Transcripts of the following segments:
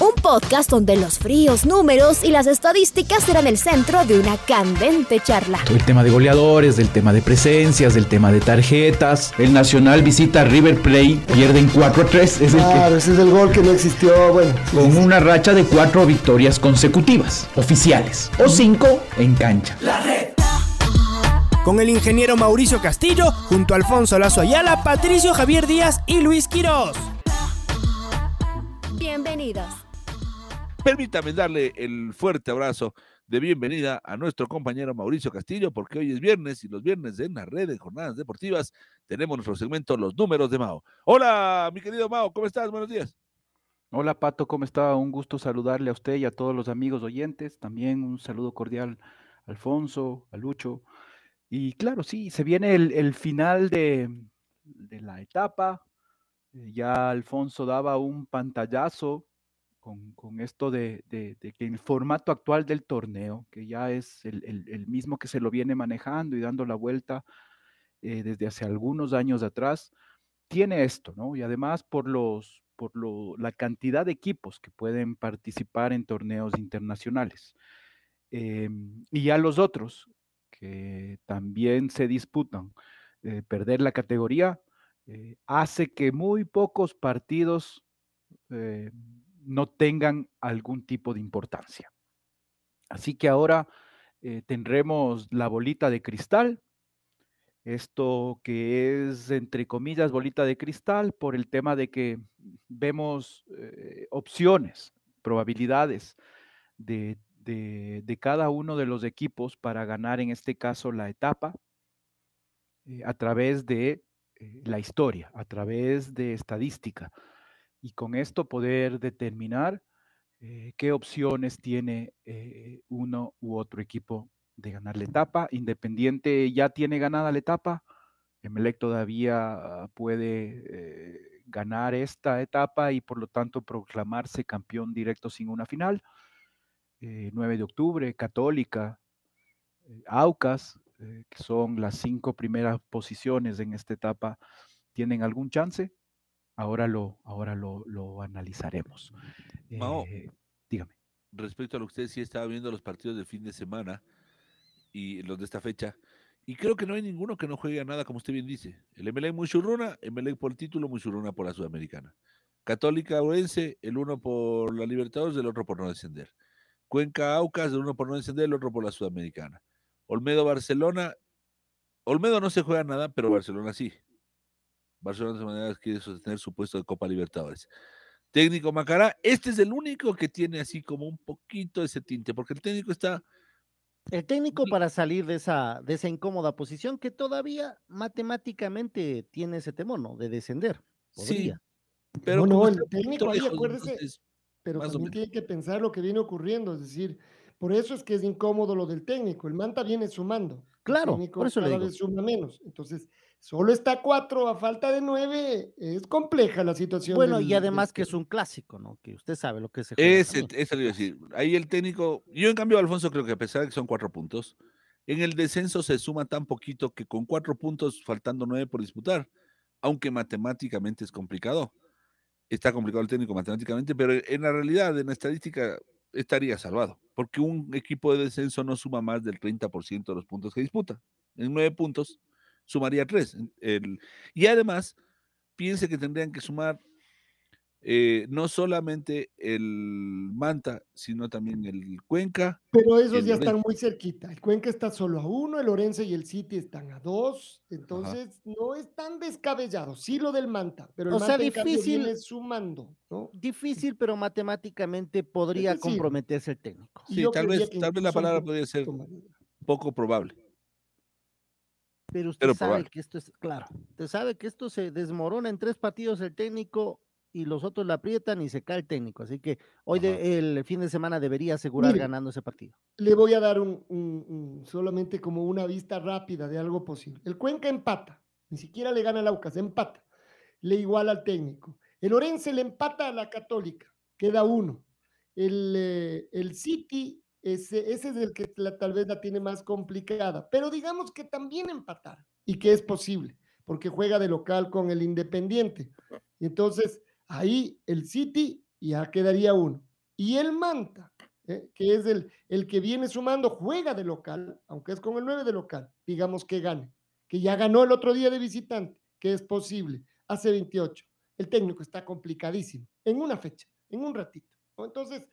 Un podcast donde los fríos números y las estadísticas serán el centro de una candente charla. El tema de goleadores, del tema de presencias, del tema de tarjetas. El Nacional visita a River Plate, pierden 4 a 3. Es el Claro, ese es el gol que no existió. Bueno, con sí, una racha de cuatro victorias consecutivas, oficiales, o cinco en cancha. Con el ingeniero Mauricio Castillo, junto a Alfonso Lazo Ayala, Patricio Javier Díaz y Luis Quirós. Bienvenidos. Permítame darle el fuerte abrazo de bienvenida a nuestro compañero Mauricio Castillo, porque hoy es viernes y los viernes en la red de jornadas deportivas tenemos nuestro segmento Los Números de Mao. Hola, mi querido Mao, ¿cómo estás? Buenos días. Hola Pato, ¿cómo está? Un gusto saludarle a usted y a todos los amigos oyentes. También un saludo cordial a Alfonso, a Lucho. Y claro, sí, se viene el, final de, de la etapa. Eh, Ya Alfonso daba un pantallazo con, con esto de, de- de que el formato actual del torneo, que ya es el, el- el mismo que se lo viene manejando y dando la vuelta eh, desde hace algunos años atrás, tiene esto, ¿no? Y además por los, por lo- la cantidad de equipos que pueden participar en torneos internacionales. Em, y ya los otros, que también se disputan, eh, perder la categoría, eh, hace que muy pocos partidos eh, no tengan algún tipo de importancia. Así que ahora eh, tendremos la bolita de cristal, esto que es, entre comillas, bolita de cristal por el tema de que vemos eh, opciones, probabilidades de, de- de cada uno de los equipos para ganar, en este caso, la etapa eh, a través de la historia, a través de estadística. Y con esto poder determinar eh, qué opciones tiene eh, uno u otro equipo de ganar la etapa. Independiente ya tiene ganada la etapa. Emelec todavía puede eh, ganar esta etapa y por lo tanto proclamarse campeón directo sin una final. Eh, 9 de octubre, Católica, Aucas, que son las cinco primeras posiciones en esta etapa, ¿tienen algún chance? Ahora lo, ahora lo, lo analizaremos. Mao. Eh, dígame. Respecto a lo que usted sí estaba viendo los partidos del fin de semana y los de esta fecha, y creo que no hay ninguno que no juegue a nada, como usted bien dice. El Emelec muy churruna, Emelec por el título, muy churruna por la Sudamericana. Católica Orense, el uno por la Libertadores, el otro por no descender. Cuenca Aucas, el uno por no descender, el otro por la Sudamericana. Olmedo Barcelona, Olmedo no se juega nada, pero Barcelona sí. Barcelona de todas maneras quiere sostener su puesto de Copa Libertadores. Técnico Macará, este es el único que tiene así como un poquito ese tinte, porque el técnico está El técnico para salir de esa, de esa incómoda posición que todavía matemáticamente tiene ese temor, ¿no? De descender. Sí, Podría. pero no, como no, está el técnico ahí, acuérdese, entonces, pero también tiene que pensar lo que viene ocurriendo, es decir, por eso es que es incómodo lo del técnico. El Manta viene sumando. el Claro, técnico por eso le cada digo. vez suma menos. Entonces, solo está cuatro a falta de nueve. Es compleja la situación. Bueno, del- y del además que es un clásico, ¿no? Que usted sabe lo que se juega Ese, le iba a decir. Ahí el técnico, yo en cambio, Alfonso, creo que a pesar de que son cuatro puntos, en el descenso se suma tan poquito que con cuatro puntos, faltando nueve por disputar, aunque matemáticamente es complicado. Está complicado el técnico matemáticamente, pero en la realidad, en la estadística, estaría salvado, porque un equipo de descenso no suma más del 30% de los puntos que disputa. En nueve puntos sumaría tres. El- y además, piense que tendrían que sumar eh, no solamente el Manta, sino también el Cuenca. Pero esos ya están muy cerquita. El Cuenca está solo a uno, el Orense y el City están a dos. Entonces, no es tan descabellado. Sí lo del Manta, pero el O sea, Manta difícil- viene sumando, ¿no? Difícil, pero matemáticamente podría decir, comprometerse el técnico. Sí, yo tal vez, tal vez la palabra podría ser poco probable. Pero usted Pero sabe probable. que esto es, claro, usted sabe que esto se desmorona en tres partidos el técnico y los otros la aprietan y se cae el técnico. Así que hoy de, el fin de semana debería asegurar ganando ese partido. Le voy a dar un, solamente como una vista rápida de algo posible. El Cuenca empata, ni siquiera le gana al Aucas, empata. Le iguala al técnico. El Orense le empata a la Católica, queda uno. El, eh, el City, ese, ese, es el que tal vez la tiene más complicada, pero digamos que también empatar y que es posible porque juega de local con el Independiente. Entonces ahí el City ya quedaría uno. Y el Manta, ¿eh? que es el, el que viene sumando, juega de local, aunque es con el 9 de local, digamos que gane, que ya ganó el otro día de visitante, que es posible, hace 28. El técnico está complicadísimo, en una fecha, en un ratito. Entonces,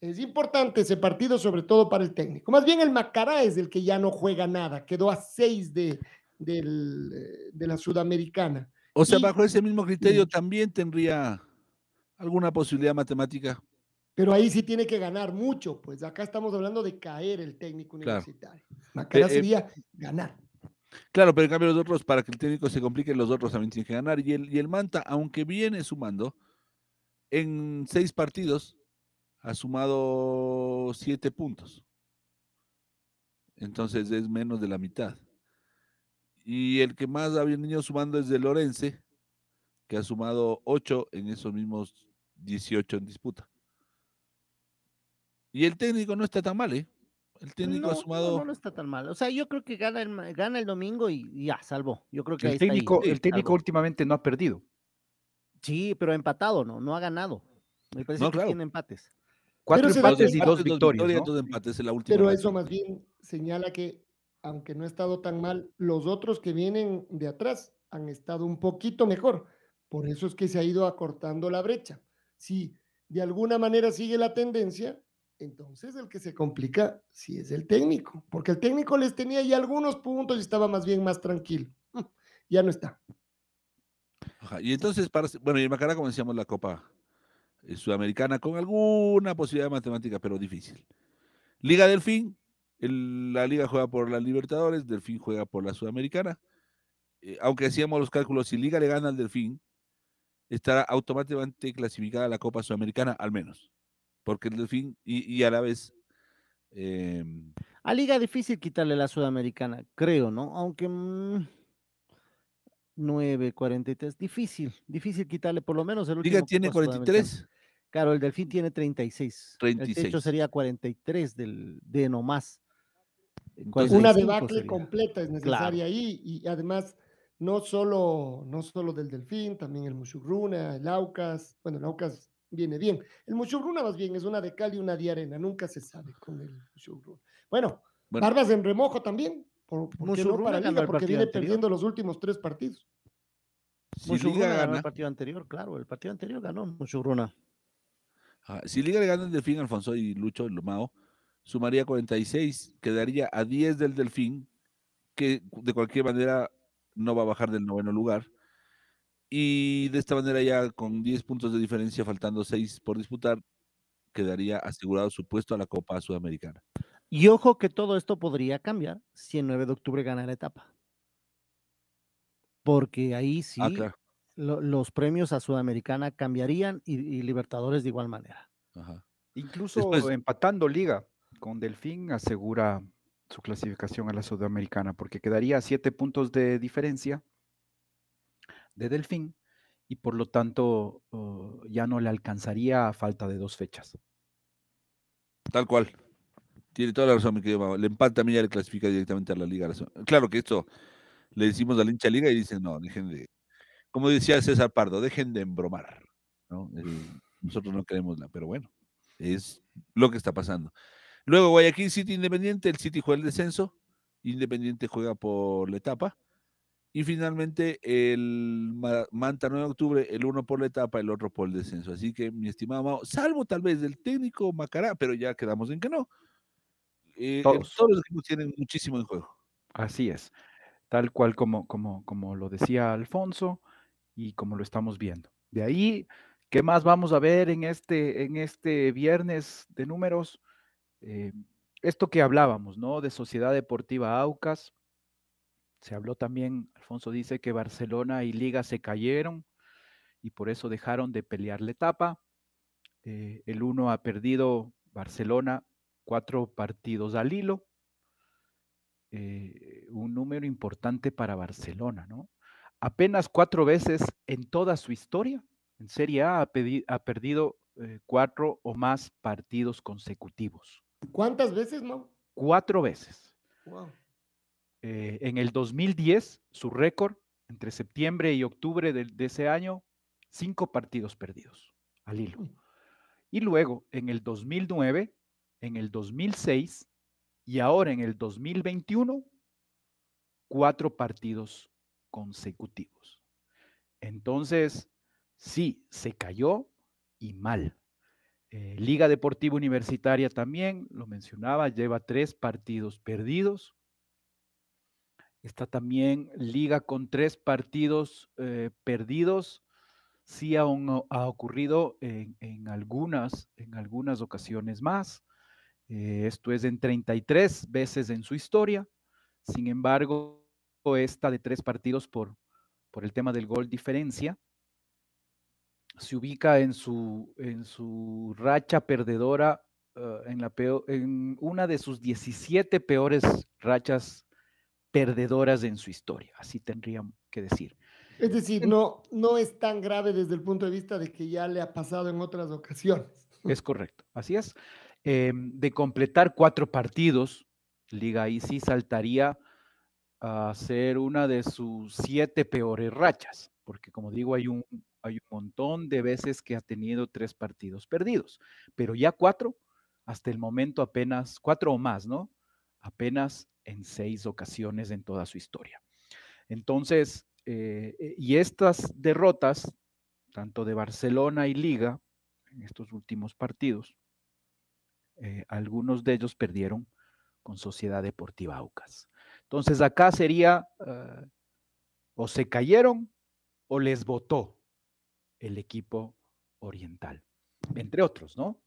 es importante ese partido, sobre todo para el técnico. Más bien el Macará es el que ya no juega nada, quedó a 6 de, del, eh, de la Sudamericana. O sea, bajo ese mismo criterio también tendría alguna posibilidad matemática. Pero ahí sí tiene que ganar mucho, pues acá estamos hablando de caer el técnico universitario. Acá eh, eh, sería ganar. Claro, pero en cambio los otros, para que el técnico se complique, los otros también tienen que ganar. Y el, y el Manta, aunque viene sumando, en seis partidos ha sumado siete puntos. Entonces es menos de la mitad. Y el que más ha venido sumando es de Lorense, que ha sumado 8 en esos mismos 18 en disputa. Y el técnico no está tan mal, ¿eh? El técnico ha sumado. No, no, está tan mal. O sea, yo creo que gana el, gana el domingo y ya, salvó. Yo creo que el técnico, el técnico últimamente no ha perdido. Sí, pero ha empatado, ¿no? No ha ganado. Me parece que tiene empates. Cuatro empates y dos victorias. pero eso más bien señala que aunque no ha estado tan mal, los otros que vienen de atrás han estado un poquito mejor. Por eso es que se ha ido acortando la brecha. Si de alguna manera sigue la tendencia, entonces el que se complica sí es el técnico, porque el técnico les tenía ya algunos puntos y estaba más bien más tranquilo. Ya no está. Y entonces, para, bueno, y Macará, como decíamos, la Copa Sudamericana con alguna posibilidad de matemática, pero difícil. Liga del Fin, la liga juega por la Libertadores, Delfín juega por la Sudamericana. Eh, aunque hacíamos los cálculos, si Liga le gana al Delfín, estará automáticamente clasificada a la Copa Sudamericana, al menos. Porque el Delfín, y, a la vez. Em, a Liga difícil quitarle la Sudamericana, creo, ¿no? Aunque. 9, mm, 43, difícil, difícil quitarle por lo menos el último. Liga tiene 43. Claro, el Delfín tiene 36. 36. El techo sería 43 del, de nomás. Una debacle completa es necesaria ahí y además no solo, no solo del Delfín, también el Mushugruna, el Aucas, bueno, el Aucas viene bien. El Mushugruna más bien es una de cal y una de arena, nunca se sabe con el Mushugruna. Bueno, Barbas en remojo también, por, porque no para Liga, porque viene perdiendo los últimos tres partidos. Si ganó el partido anterior, claro, el partido anterior ganó Mushugruna. si Liga le gana el Delfín, Alfonso y Lucho, el Lomao, sumaría 46, quedaría a 10 del Delfín, que de cualquier manera no va a bajar del noveno lugar. Y de esta manera ya con 10 puntos de diferencia, faltando 6 por disputar, quedaría asegurado su puesto a la Copa Sudamericana. Y ojo que todo esto podría cambiar si el 9 de octubre gana la etapa. Porque ahí sí ah, los premios a Sudamericana cambiarían y, Libertadores de igual manera. Incluso empatando liga con Delfín asegura su clasificación a la Sudamericana, porque quedaría a siete puntos de diferencia de Delfín y por lo tanto uh, ya no le alcanzaría a falta de dos fechas. Tal cual. Tiene toda la razón, mi querido El empate también ya le clasifica directamente a la Liga. Claro que esto le decimos a la hincha Liga y dicen, no, dejen de, como decía César Pardo, dejen de embromar. nosotros no queremos la, pero bueno, es lo que está pasando. Luego Guayaquil City Independiente, el City juega el descenso, Independiente juega por la etapa. Y finalmente el Manta 9 de octubre, el uno por la etapa, el otro por el descenso. Así que, mi estimado Mao, salvo tal vez del técnico Macará, pero ya quedamos en que no. Eh, todos. los equipos tienen muchísimo en juego. Así es. Tal cual como, como, como lo decía Alfonso y como lo estamos viendo. De ahí, ¿qué más vamos a ver en este, en este viernes de números? Eh, esto que hablábamos, ¿no? De Sociedad Deportiva Aucas. Se habló también, Alfonso dice que Barcelona y Liga se cayeron y por eso dejaron de pelear la etapa. Eh, el uno ha perdido Barcelona cuatro partidos al hilo, eh, un número importante para Barcelona, ¿no? Apenas cuatro veces en toda su historia, en Serie A ha, ha perdido eh, cuatro o más partidos consecutivos. ¿Cuántas veces, no? Cuatro veces. en el 2010, su récord entre septiembre y octubre de, de, ese año, cinco partidos perdidos al hilo. Y luego, en el 2009, en el 2006 y ahora en el 2021, cuatro partidos consecutivos. Entonces, sí, se cayó y mal. Eh, Liga Deportiva Universitaria también, lo mencionaba, lleva tres partidos perdidos. Está también Liga con tres partidos eh, perdidos sí aún ha ocurrido en, algunas, en algunas ocasiones más. Eh, esto es en 33 veces en su historia. Sin embargo, esta de tres partidos por, por el tema del gol diferencia se ubica en su, en su racha perdedora, ah, en, la en una de sus 17 peores rachas perdedoras en su historia. Así tendría que decir. Es decir, no, no es tan grave desde el punto de vista de que ya le ha pasado en otras ocasiones. Es correcto, así es. Em, de completar cuatro partidos, Liga ahí sí saltaría a ser una de sus siete peores rachas, porque como digo, hay un, hay un montón de veces que ha tenido tres partidos perdidos, pero ya cuatro, hasta el momento apenas, cuatro o más, ¿no? Apenas en seis ocasiones en toda su historia. Entonces, eh, eh, y estas derrotas, tanto de Barcelona y Liga, en estos últimos partidos, eh, algunos de ellos perdieron con Sociedad Deportiva Aucas. Entonces acá sería, o se cayeron o les votó el equipo oriental, entre otros, ¿no?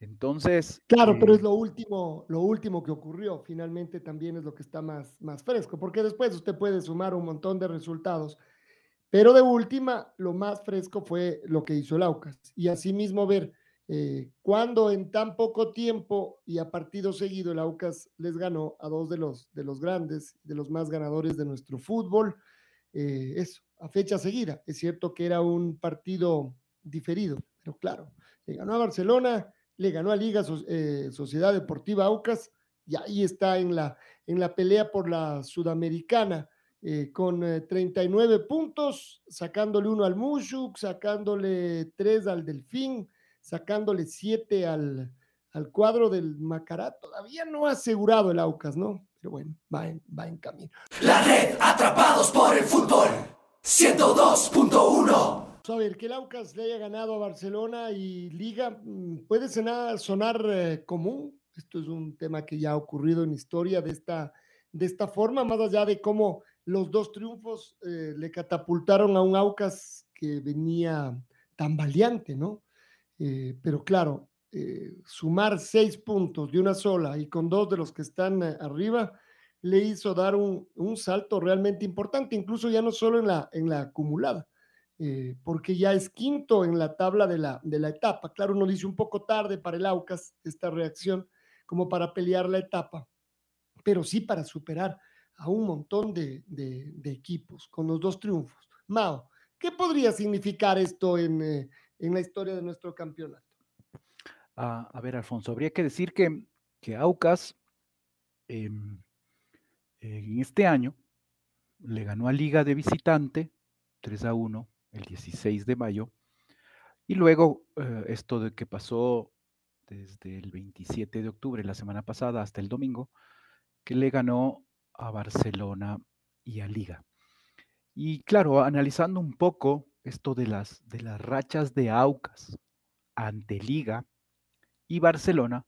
Entonces. Claro, pero es lo último, lo último que ocurrió. Finalmente también es lo que está más, más fresco, porque después usted puede sumar un montón de resultados. Pero de última, lo más fresco fue lo que hizo el Aucas. Y asimismo ver eh, cuando en tan poco tiempo y a partido seguido el Aucas les ganó a dos de los, de los grandes, de los más ganadores de nuestro fútbol. Eh, eso, a fecha seguida. Es cierto que era un partido diferido, pero claro, le ganó a Barcelona le ganó a Liga eh, Sociedad Deportiva Aucas y ahí está en la, en la pelea por la Sudamericana eh, con 39 eh, puntos, sacándole uno al Mushuk, sacándole tres al Delfín, sacándole siete al, al cuadro del Macará. Todavía no ha asegurado el Aucas, ¿no? Pero bueno, va en, va en camino. La red Atrapados por el Fútbol 102.1 a ver, que el Aucas le haya ganado a Barcelona y Liga mm, puede sonar, eh, común. Esto es un tema que ya ha ocurrido en historia de esta, de esta forma, más allá de cómo los dos triunfos eh, le catapultaron a un Aucas que venía tan valiente, ¿no? Eh, pero claro, sumar seis puntos de una sola y con dos de los que están arriba le hizo dar un, un, salto realmente importante, incluso ya no solo en la, en la acumulada, eh, porque ya es quinto en la tabla de la, de la etapa. Claro, uno dice un poco tarde para el Aucas esta reacción, como para pelear la etapa, pero sí para superar a un montón de, equipos con los dos triunfos. Mao, ¿qué podría significar esto en, eh, la historia de nuestro campeonato? Ah, a ver, Alfonso, habría que decir que, que Aucas em, en este año le ganó a Liga de visitante 3 a 1 el 16 de mayo. Y luego eh, esto de que pasó desde el 27 de octubre, la semana pasada, hasta el domingo, que le ganó a Barcelona y a Liga. Y claro, analizando un poco esto de las, de las rachas de Aucas ante Liga y Barcelona,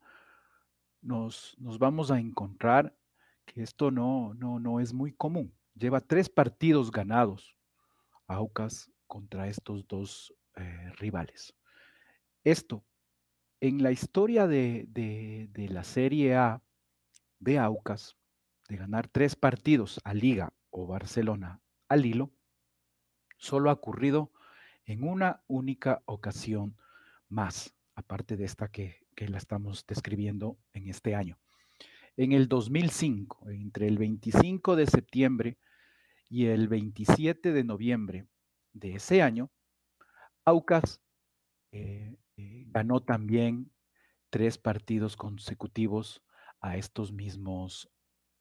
nos, nos vamos a encontrar que esto no, no, no es muy común. Lleva tres partidos ganados Aucas contra estos dos eh, rivales. Esto, en la historia de, la Serie A de Aucas, de ganar tres partidos a Liga o Barcelona al hilo, solo ha ocurrido en una única ocasión más, aparte de esta que, la estamos describiendo en este año. En el 2005, entre el 25 de septiembre y el 27 de noviembre de ese año, Aucas eh, eh, ganó también tres partidos consecutivos a estos mismos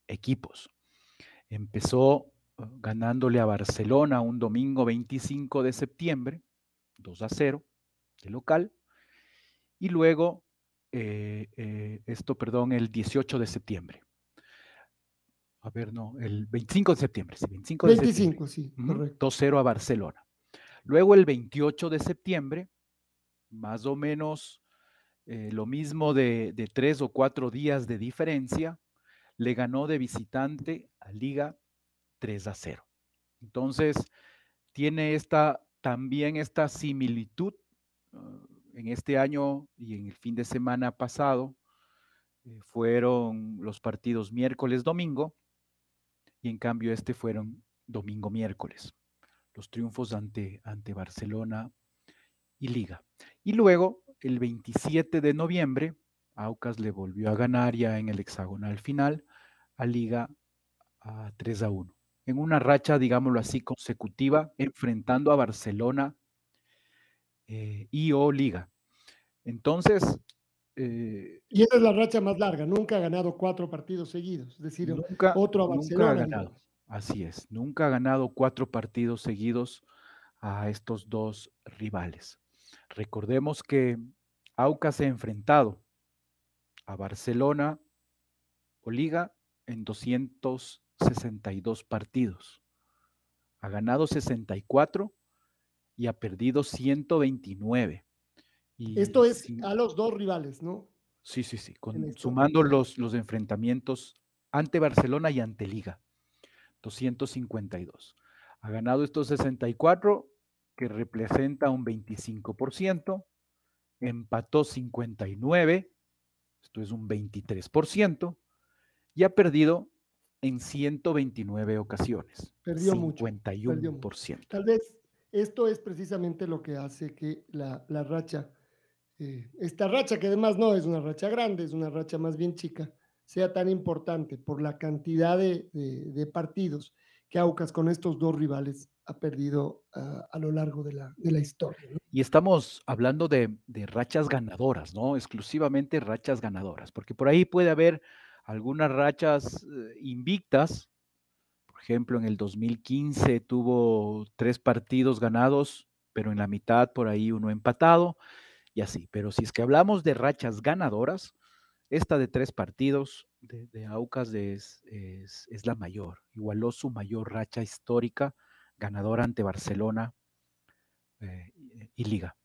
equipos. Empezó ganándole a Barcelona un domingo 25 de septiembre, 2 a 0, de local, y luego, esto, perdón, el 18 de septiembre. A ver, no, el 25 de septiembre, sí, 25 de 25, sí, correcto. 2-0 a Barcelona. Luego el 28 de septiembre, más o menos eh, lo mismo de, tres o cuatro días de diferencia, le ganó de visitante a Liga 3 a 0. Entonces, tiene esta, también esta similitud ah, en este año y en el fin de semana pasado. Eh, fueron los partidos miércoles, domingo, y en cambio este fueron domingo, miércoles. Los triunfos ante, ante Barcelona y Liga. Y luego, el 27 de noviembre, Aucas le volvió a ganar ya en el hexagonal final a Liga a 3 a 1. En una racha, digámoslo así, consecutiva, enfrentando a Barcelona eh, y o Liga. Entonces. Eh, y esa es la racha más larga. Nunca ha ganado cuatro partidos seguidos. Es decir, otro a Barcelona. Nunca ha ganado. Así es. Nunca ha ganado cuatro partidos seguidos a estos dos rivales. Recordemos que Aucas se ha enfrentado a Barcelona o Liga en 262 partidos. Ha ganado 64 y ha perdido 129. Y Esto es a los dos rivales, ¿no? Sí, sí, sí, sumando los, los enfrentamientos ante Barcelona y ante Liga. 252. Ha ganado estos 64 que representa un 25%, empató 59, esto es un 23%, y ha perdido en 129 ocasiones. Perdió 51%. mucho. Tal vez esto es precisamente lo que hace que la, racha, eh, esta racha que además no es una racha grande, es una racha más bien chica, sea tan importante por la cantidad de partidos que Aucas con estos dos rivales ha perdido ah, a lo largo de la, historia. Y estamos hablando de, rachas ganadoras, ¿no? Exclusivamente rachas ganadoras, porque por ahí puede haber algunas rachas eh, invictas. Por ejemplo, en el 2015 tuvo tres partidos ganados, pero en la mitad por ahí uno empatado y así. Pero si es que hablamos de rachas ganadoras, esta de tres partidos de, Aucas es, es, la mayor. Igualó su mayor racha histórica ganadora ante Barcelona eh, y Liga.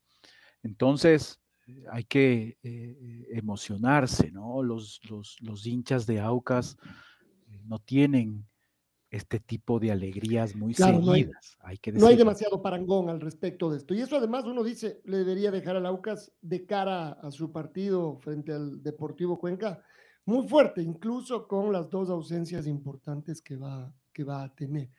Entonces, hay que eh, emocionarse, ¿no? Los, los, hinchas de Aucas no tienen este tipo de alegrías muy seguidas. No hay, que no hay demasiado parangón al respecto de esto. Y eso además uno dice, le debería dejar al Aucas de cara a su partido frente al Deportivo Cuenca muy fuerte, incluso con las dos ausencias importantes que va, que va a tener.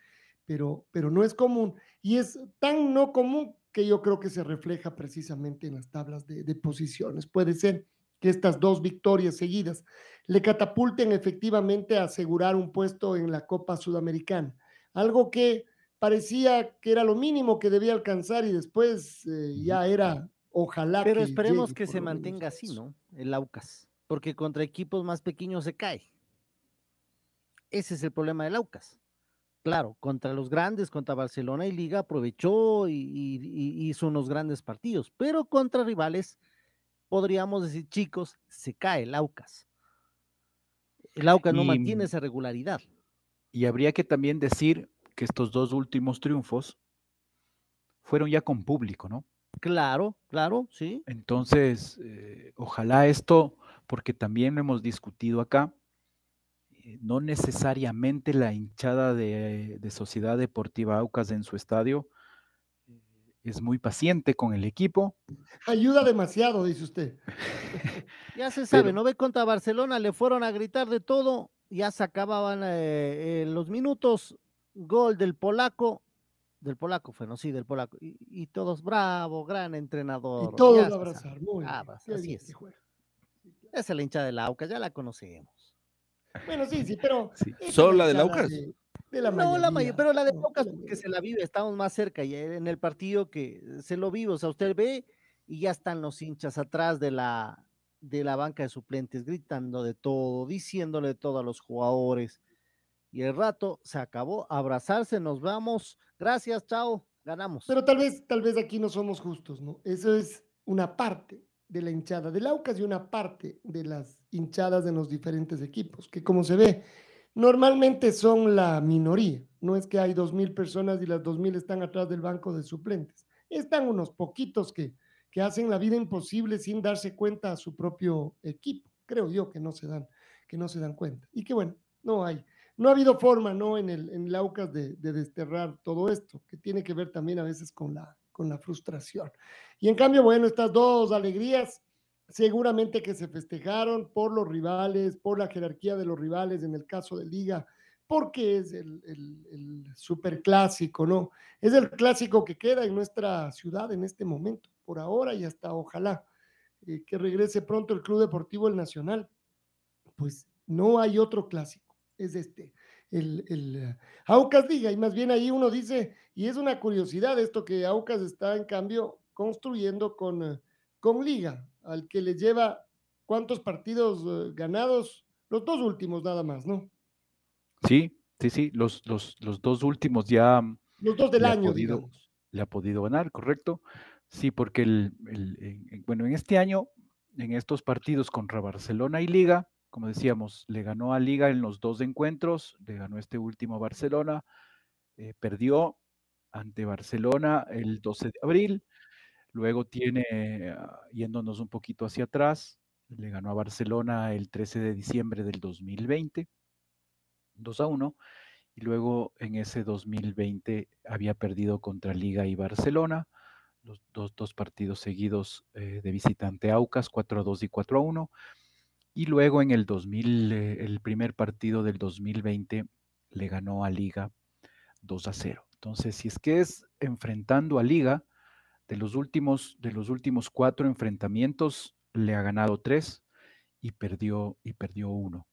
Pero, pero no es común. Y es tan no común que yo creo que se refleja precisamente en las tablas de, de posiciones. Puede ser que estas dos victorias seguidas le catapulten efectivamente a asegurar un puesto en la Copa Sudamericana. Algo que parecía que era lo mínimo que debía alcanzar y después eh, ya era ojalá. Pero esperemos que se mantenga así, ¿no? El Aucas porque contra equipos más pequeños se cae. Ese es el problema del Aucas. Claro, contra los grandes, contra Barcelona y Liga, aprovechó y, hizo unos grandes partidos, pero contra rivales, podríamos decir, chicos, se cae el Aucas. El Aucas no mantiene esa regularidad. Y habría que también decir que estos dos últimos triunfos fueron ya con público, ¿no? Claro, claro, sí. Entonces, eh, ojalá esto porque también lo hemos discutido acá, no necesariamente la hinchada de, Sociedad Deportiva Aucas en su estadio eh, es muy paciente con el equipo. Ayuda demasiado, dice usted. ya se sabe, no ve contra Barcelona, le fueron a gritar de todo, ya se acababan eh, los minutos, gol del polaco, Del polaco fue, ¿no? Sí, del polaco. Y, y todos, bravo, gran entrenador. Y todos ya lo se abrazar. Muy bien. Así es. Esa es la hinchada de la AUCA, ya la conocemos. Bueno, sí, sí, pero. Sí. ¿Solo la del hinchada Aucas? De, de la no, la mayoría, pero la de no, Aucas la porque se la vive, estamos más cerca y en el partido que se lo vive, o sea, usted ve y ya están los hinchas atrás de la, de la banca de suplentes, gritando de todo, diciéndole de todo a los jugadores. Y el rato se acabó, abrazarse, nos vamos, gracias, chao, ganamos. Pero tal vez, tal vez aquí no somos justos, ¿no? Eso es una parte de la hinchada del Aucas y una parte de las hinchadas de los diferentes equipos, que como se ve, normalmente son la minoría. No es que hay dos mil personas y las dos mil están atrás del banco de suplentes. Están unos poquitos que, que hacen la vida imposible sin darse cuenta a su propio equipo. Creo yo que no se dan, que no se dan cuenta. Y que bueno, no hay, no ha habido forma, ¿no? En el, en el Aucas de, de desterrar todo esto, que tiene que ver también a veces con la, con la frustración. Y en cambio, bueno, estas dos alegrías seguramente que se festejaron por los rivales, por la jerarquía de los rivales en el caso de Liga, porque es el, el, el superclásico, ¿no? Es el clásico que queda en nuestra ciudad en este momento, por ahora y hasta ojalá eh, que regrese pronto el Club Deportivo El Nacional. Pues no hay otro clásico, es este, el, el Aucas Liga, y más bien ahí uno dice, y es una curiosidad esto que Aucas está en cambio construyendo con, con Liga, al que le lleva cuántos partidos eh, ganados, los dos últimos nada más, ¿no? Sí, sí, sí, los, los, los dos últimos ya Los dos del le ha año, podido, digamos. le ha podido ganar, ¿correcto? Sí, porque el, el- en- en- bueno, en este año, en estos partidos contra Barcelona y Liga, como decíamos, le ganó a Liga en los dos encuentros, le ganó este último a Barcelona, eh, perdió ante Barcelona el 12 de abril, luego tiene, ah, yéndonos un poquito hacia atrás, le ganó a Barcelona el 13 de diciembre del 2020, 2 a 1, y luego en ese 2020 había perdido contra Liga y Barcelona, los dos, dos partidos seguidos eh, de visitante Aucas, 4 a 2 y 4 a 1. Y luego en el 2000, eh, el primer partido del 2020 le ganó a Liga 2 a 0. Entonces, si es que es enfrentando a Liga, de los últimos, de los últimos cuatro enfrentamientos, le ha ganado tres y perdió, y perdió uno.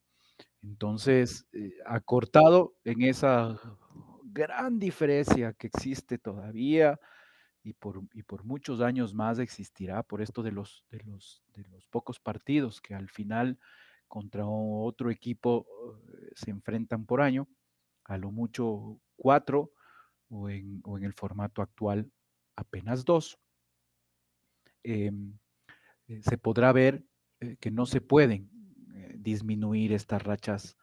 Entonces, eh, acortado en esa gran diferencia que existe todavía y por, y por muchos años más existirá por esto de los, de los, de los pocos partidos que al final contra otro equipo eh, se enfrentan por año, a lo mucho cuatro o en, o en el formato actual apenas dos. Em, eh, se podrá ver eh, que no se pueden eh, disminuir estas rachas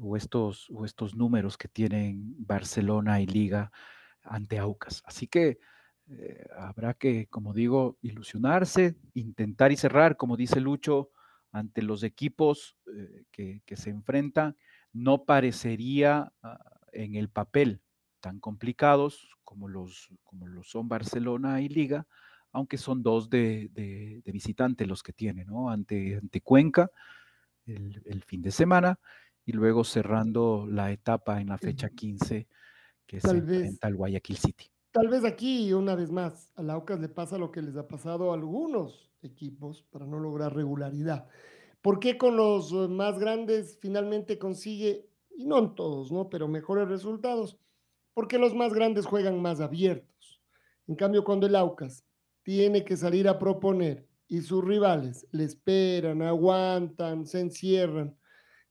o, estos, o estos números que tienen Barcelona y Liga ante Aucas. Así que habrá que, como digo, ilusionarse, intentar y cerrar, como dice Lucho, ante los equipos que, que se enfrentan. No parecería ah, en el papel tan complicados como los, como los son Barcelona y Liga, aunque son dos de, de, de visitante los que tiene, ¿no? Ante, ante Cuenca el, el, fin de semana y luego cerrando la etapa en la fecha 15 que Tal se vez. al Guayaquil City. Tal vez aquí, una vez más, a la Aucas le pasa lo que les ha pasado a algunos equipos para no lograr regularidad. ¿Por qué con los eh, más grandes finalmente consigue, y no en todos, ¿no? Pero mejores resultados? Porque los más grandes juegan más abiertos. En cambio, cuando el Aucas tiene que salir a proponer y sus rivales le esperan, aguantan, se encierran,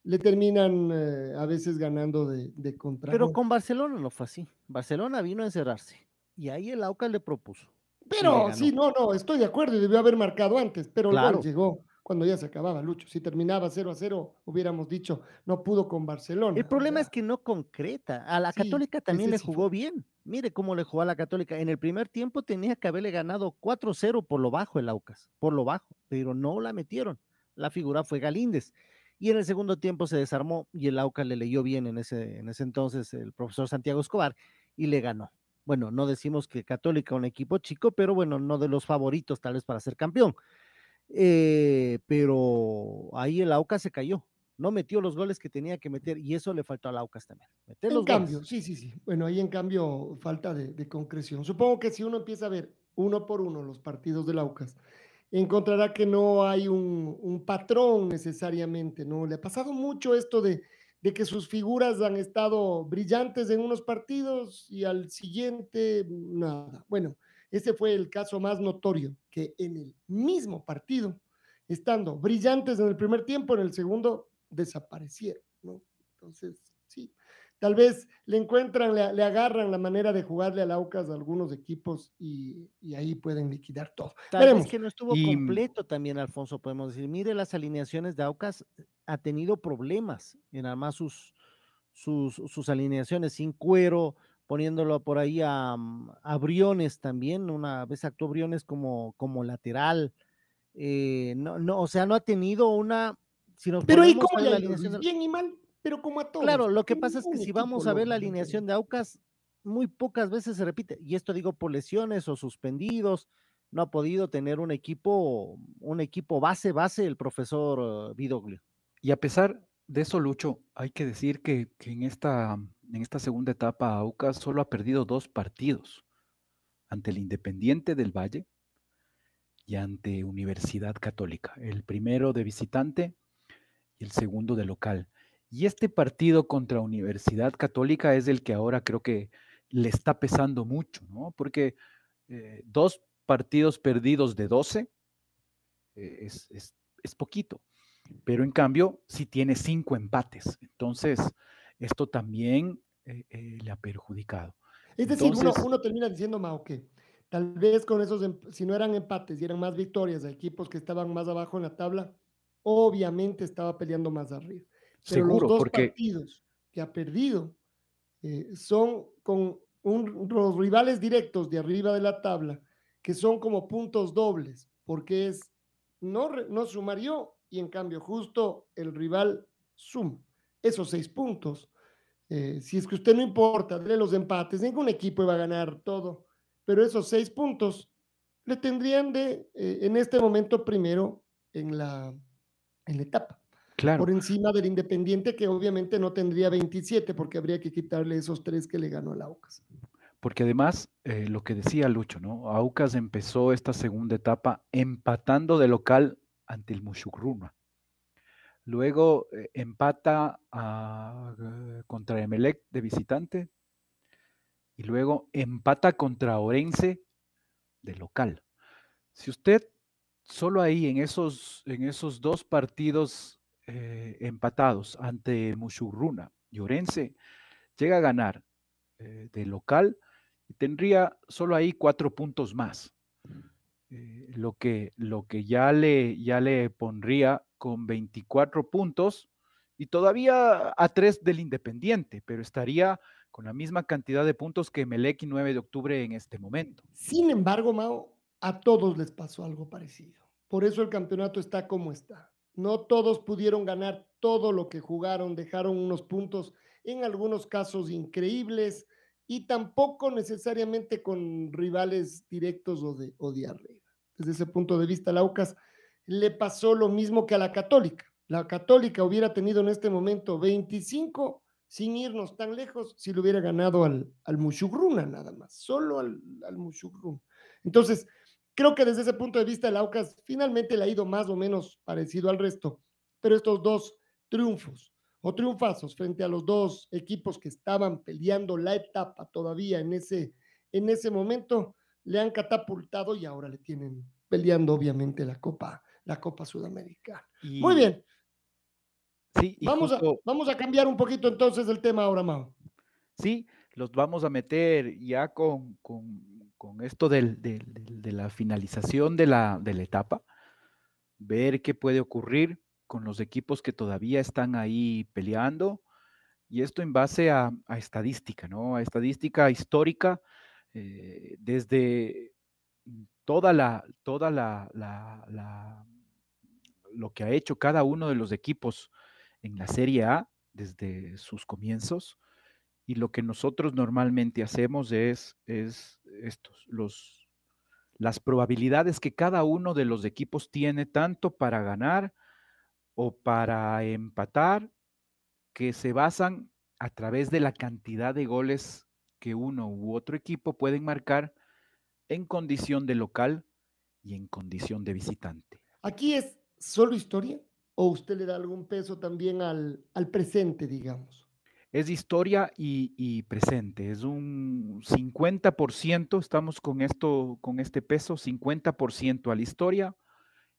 le terminan eh, a veces ganando de, de contra. Pero con Barcelona no fue así. Barcelona vino a encerrarse y ahí el Aucas le propuso. Pero sí, no, no, estoy de acuerdo y debió haber marcado antes, pero Claro. llegó cuando ya se acababa, Lucho. Si terminaba 0 a 0, hubiéramos dicho, no pudo con Barcelona. El o problema sea, es que no concreta. A la Sí, Católica también le jugó bien. Mire cómo le jugó a la Católica. En el primer tiempo tenía que haberle ganado 4-0 por lo bajo el Aucas, por lo bajo, pero no la metieron. La figura fue Galíndez. Y en el segundo tiempo se desarmó y el Aucas le leyó bien en ese, en ese entonces el profesor Santiago Escobar y le ganó. Bueno, no decimos que Católica un equipo chico, pero bueno, no de los favoritos tal vez para ser campeón. Eh, pero ahí el Aucas se cayó. no metió los goles que tenía que meter y eso le faltó a Aucas también. Meter En los cambio, goles. sí, sí, sí. Bueno, ahí en cambio falta de, de concreción. Supongo que si uno empieza a ver uno por uno los partidos del Aucas, encontrará que no hay un, un patrón necesariamente, ¿no? Le ha pasado mucho esto de, de que sus figuras han estado brillantes en unos partidos y al siguiente nada. Bueno, ese fue el caso más notorio, que en el mismo partido, estando brillantes en el primer tiempo, en el segundo desaparecieron, ¿no? Entonces, sí, tal vez le encuentran, le, le agarran la manera de jugarle al Aucas a algunos equipos y, y ahí pueden liquidar todo. Tal Veremos. vez que no estuvo Y- completo también, Alfonso, podemos decir. Mire las alineaciones de Aucas, ha tenido problemas en armar sus, sus, sus alineaciones sin cuero, poniéndolo por ahí a, mm, a Briones también, una vez actuó Briones como, como lateral. eh, no, no, o sea, no ha tenido una. Si nos Pero ahí como la alineación bien y mal, pero como a todos. Claro, lo que pasa es que si vamos a ver la alineación de Aucas, muy pocas veces se repite. Y esto digo por lesiones o suspendidos. No ha podido tener un equipo, un equipo base, base el profesor eh, Vidoglio. Y a pesar de eso, Lucho, hay que decir que, que en, esta, en esta segunda etapa Aucas solo ha perdido dos partidos ante el Independiente del Valle y ante Universidad Católica. El primero de visitante y el segundo de local. Y este partido contra Universidad Católica es el que ahora creo que le está pesando mucho, ¿no? Porque eh, dos partidos perdidos de 12 eh, es, es- es poquito, pero en cambio sí tiene cinco empates. Entonces, esto también eh, eh, le ha perjudicado. Es decir, uno, Entonces- uno termina diciendo, Mao, que tal vez con esos, em- si no eran empates y eran más victorias a equipos que estaban más abajo en la tabla, obviamente estaba peleando más arriba. Pero Seguro, los dos porque partidos que ha perdido eh, son con un- los rivales directos de arriba de la tabla, que son como puntos dobles, porque es no, no sumario y en cambio justo el rival suma esos seis puntos. Eh, si es que usted no importa, de los empates, ningún equipo iba a ganar todo, pero esos seis puntos le tendrían de, eh, en este momento, primero en la, en la etapa claro, por encima del Independiente, que obviamente no tendría 27, porque habría que quitarle esos tres que le ganó al Aucas. porque además eh, lo que decía Lucho, ¿no? Aucas empezó esta segunda etapa empatando de local ante el Mushugruna. Luego eh, empata a, eh, contra Emelec de visitante y luego empata contra Orense de local. Si usted solo ahí en esos, en esos dos partidos eh, empatados ante Mushurruna y Orense llega a ganar de local y tendría solo ahí cuatro puntos más. Eh, lo, que, lo que ya le, ya le pondría con 24 puntos y todavía a tres del Independiente, pero estaría con la misma cantidad de puntos que Melec y 9 de octubre en este momento. Sin embargo, Mao, a todos les pasó algo parecido. Por eso el campeonato está como está. No todos pudieron ganar todo lo que jugaron, dejaron unos puntos, en algunos casos increíbles, y tampoco necesariamente con rivales directos o de, o. Desde ese punto de vista, la UCAS le pasó lo mismo que a la Católica. La Católica hubiera tenido en este momento 25 sin irnos tan lejos si le hubiera ganado al, al Mushugruna nada más, solo al, al Mushugruna. Entonces, creo que desde ese punto de vista el Aucas finalmente le ha ido más o menos parecido al resto, pero estos dos triunfos o triunfazos frente a los dos equipos que estaban peleando la etapa todavía en ese, en ese momento, le han catapultado y ahora le tienen peleando obviamente la Copa, la Copa Sudamericana. Y, Muy bien, Sí, y vamos, justo- a, vamos a cambiar un poquito entonces el tema ahora, Mao. Sí, los vamos a meter ya con, con- con esto del- del- del- de la finalización de la, de la etapa, ver qué puede ocurrir con los equipos que todavía están ahí peleando, y esto en base a, a estadística, ¿no? A estadística histórica, eh, desde toda la, toda la, lo que ha hecho cada uno de los equipos en la Serie A desde sus comienzos. Y lo que nosotros normalmente hacemos es, es estos, los, las probabilidades que cada uno de los equipos tiene tanto para ganar o para empatar que se basan a través de la cantidad de goles que uno u otro equipo pueden marcar en condición de local y en condición de visitante. Aquí es solo historia o usted le da algún peso también al, al presente, digamos. Es historia y, y, presente, es un 50%, estamos con esto, con este peso, 50% a la historia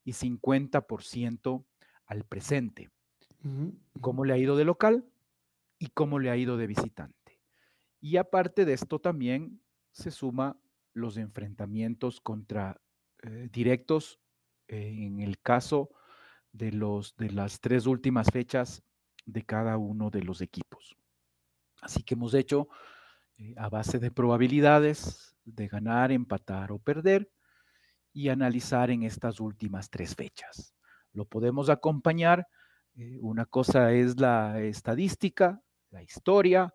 y 50% al presente. Uh -huh. ¿Cómo le ha ido de local y cómo le ha ido de visitante? Y aparte de esto también se suma los enfrentamientos contra eh, directos eh, en el caso de, los, de las tres últimas fechas de cada uno de los equipos. Así que hemos hecho eh, a base de probabilidades de ganar, empatar o perder y analizar en estas últimas tres fechas. Lo podemos acompañar. Una cosa es la estadística, la historia,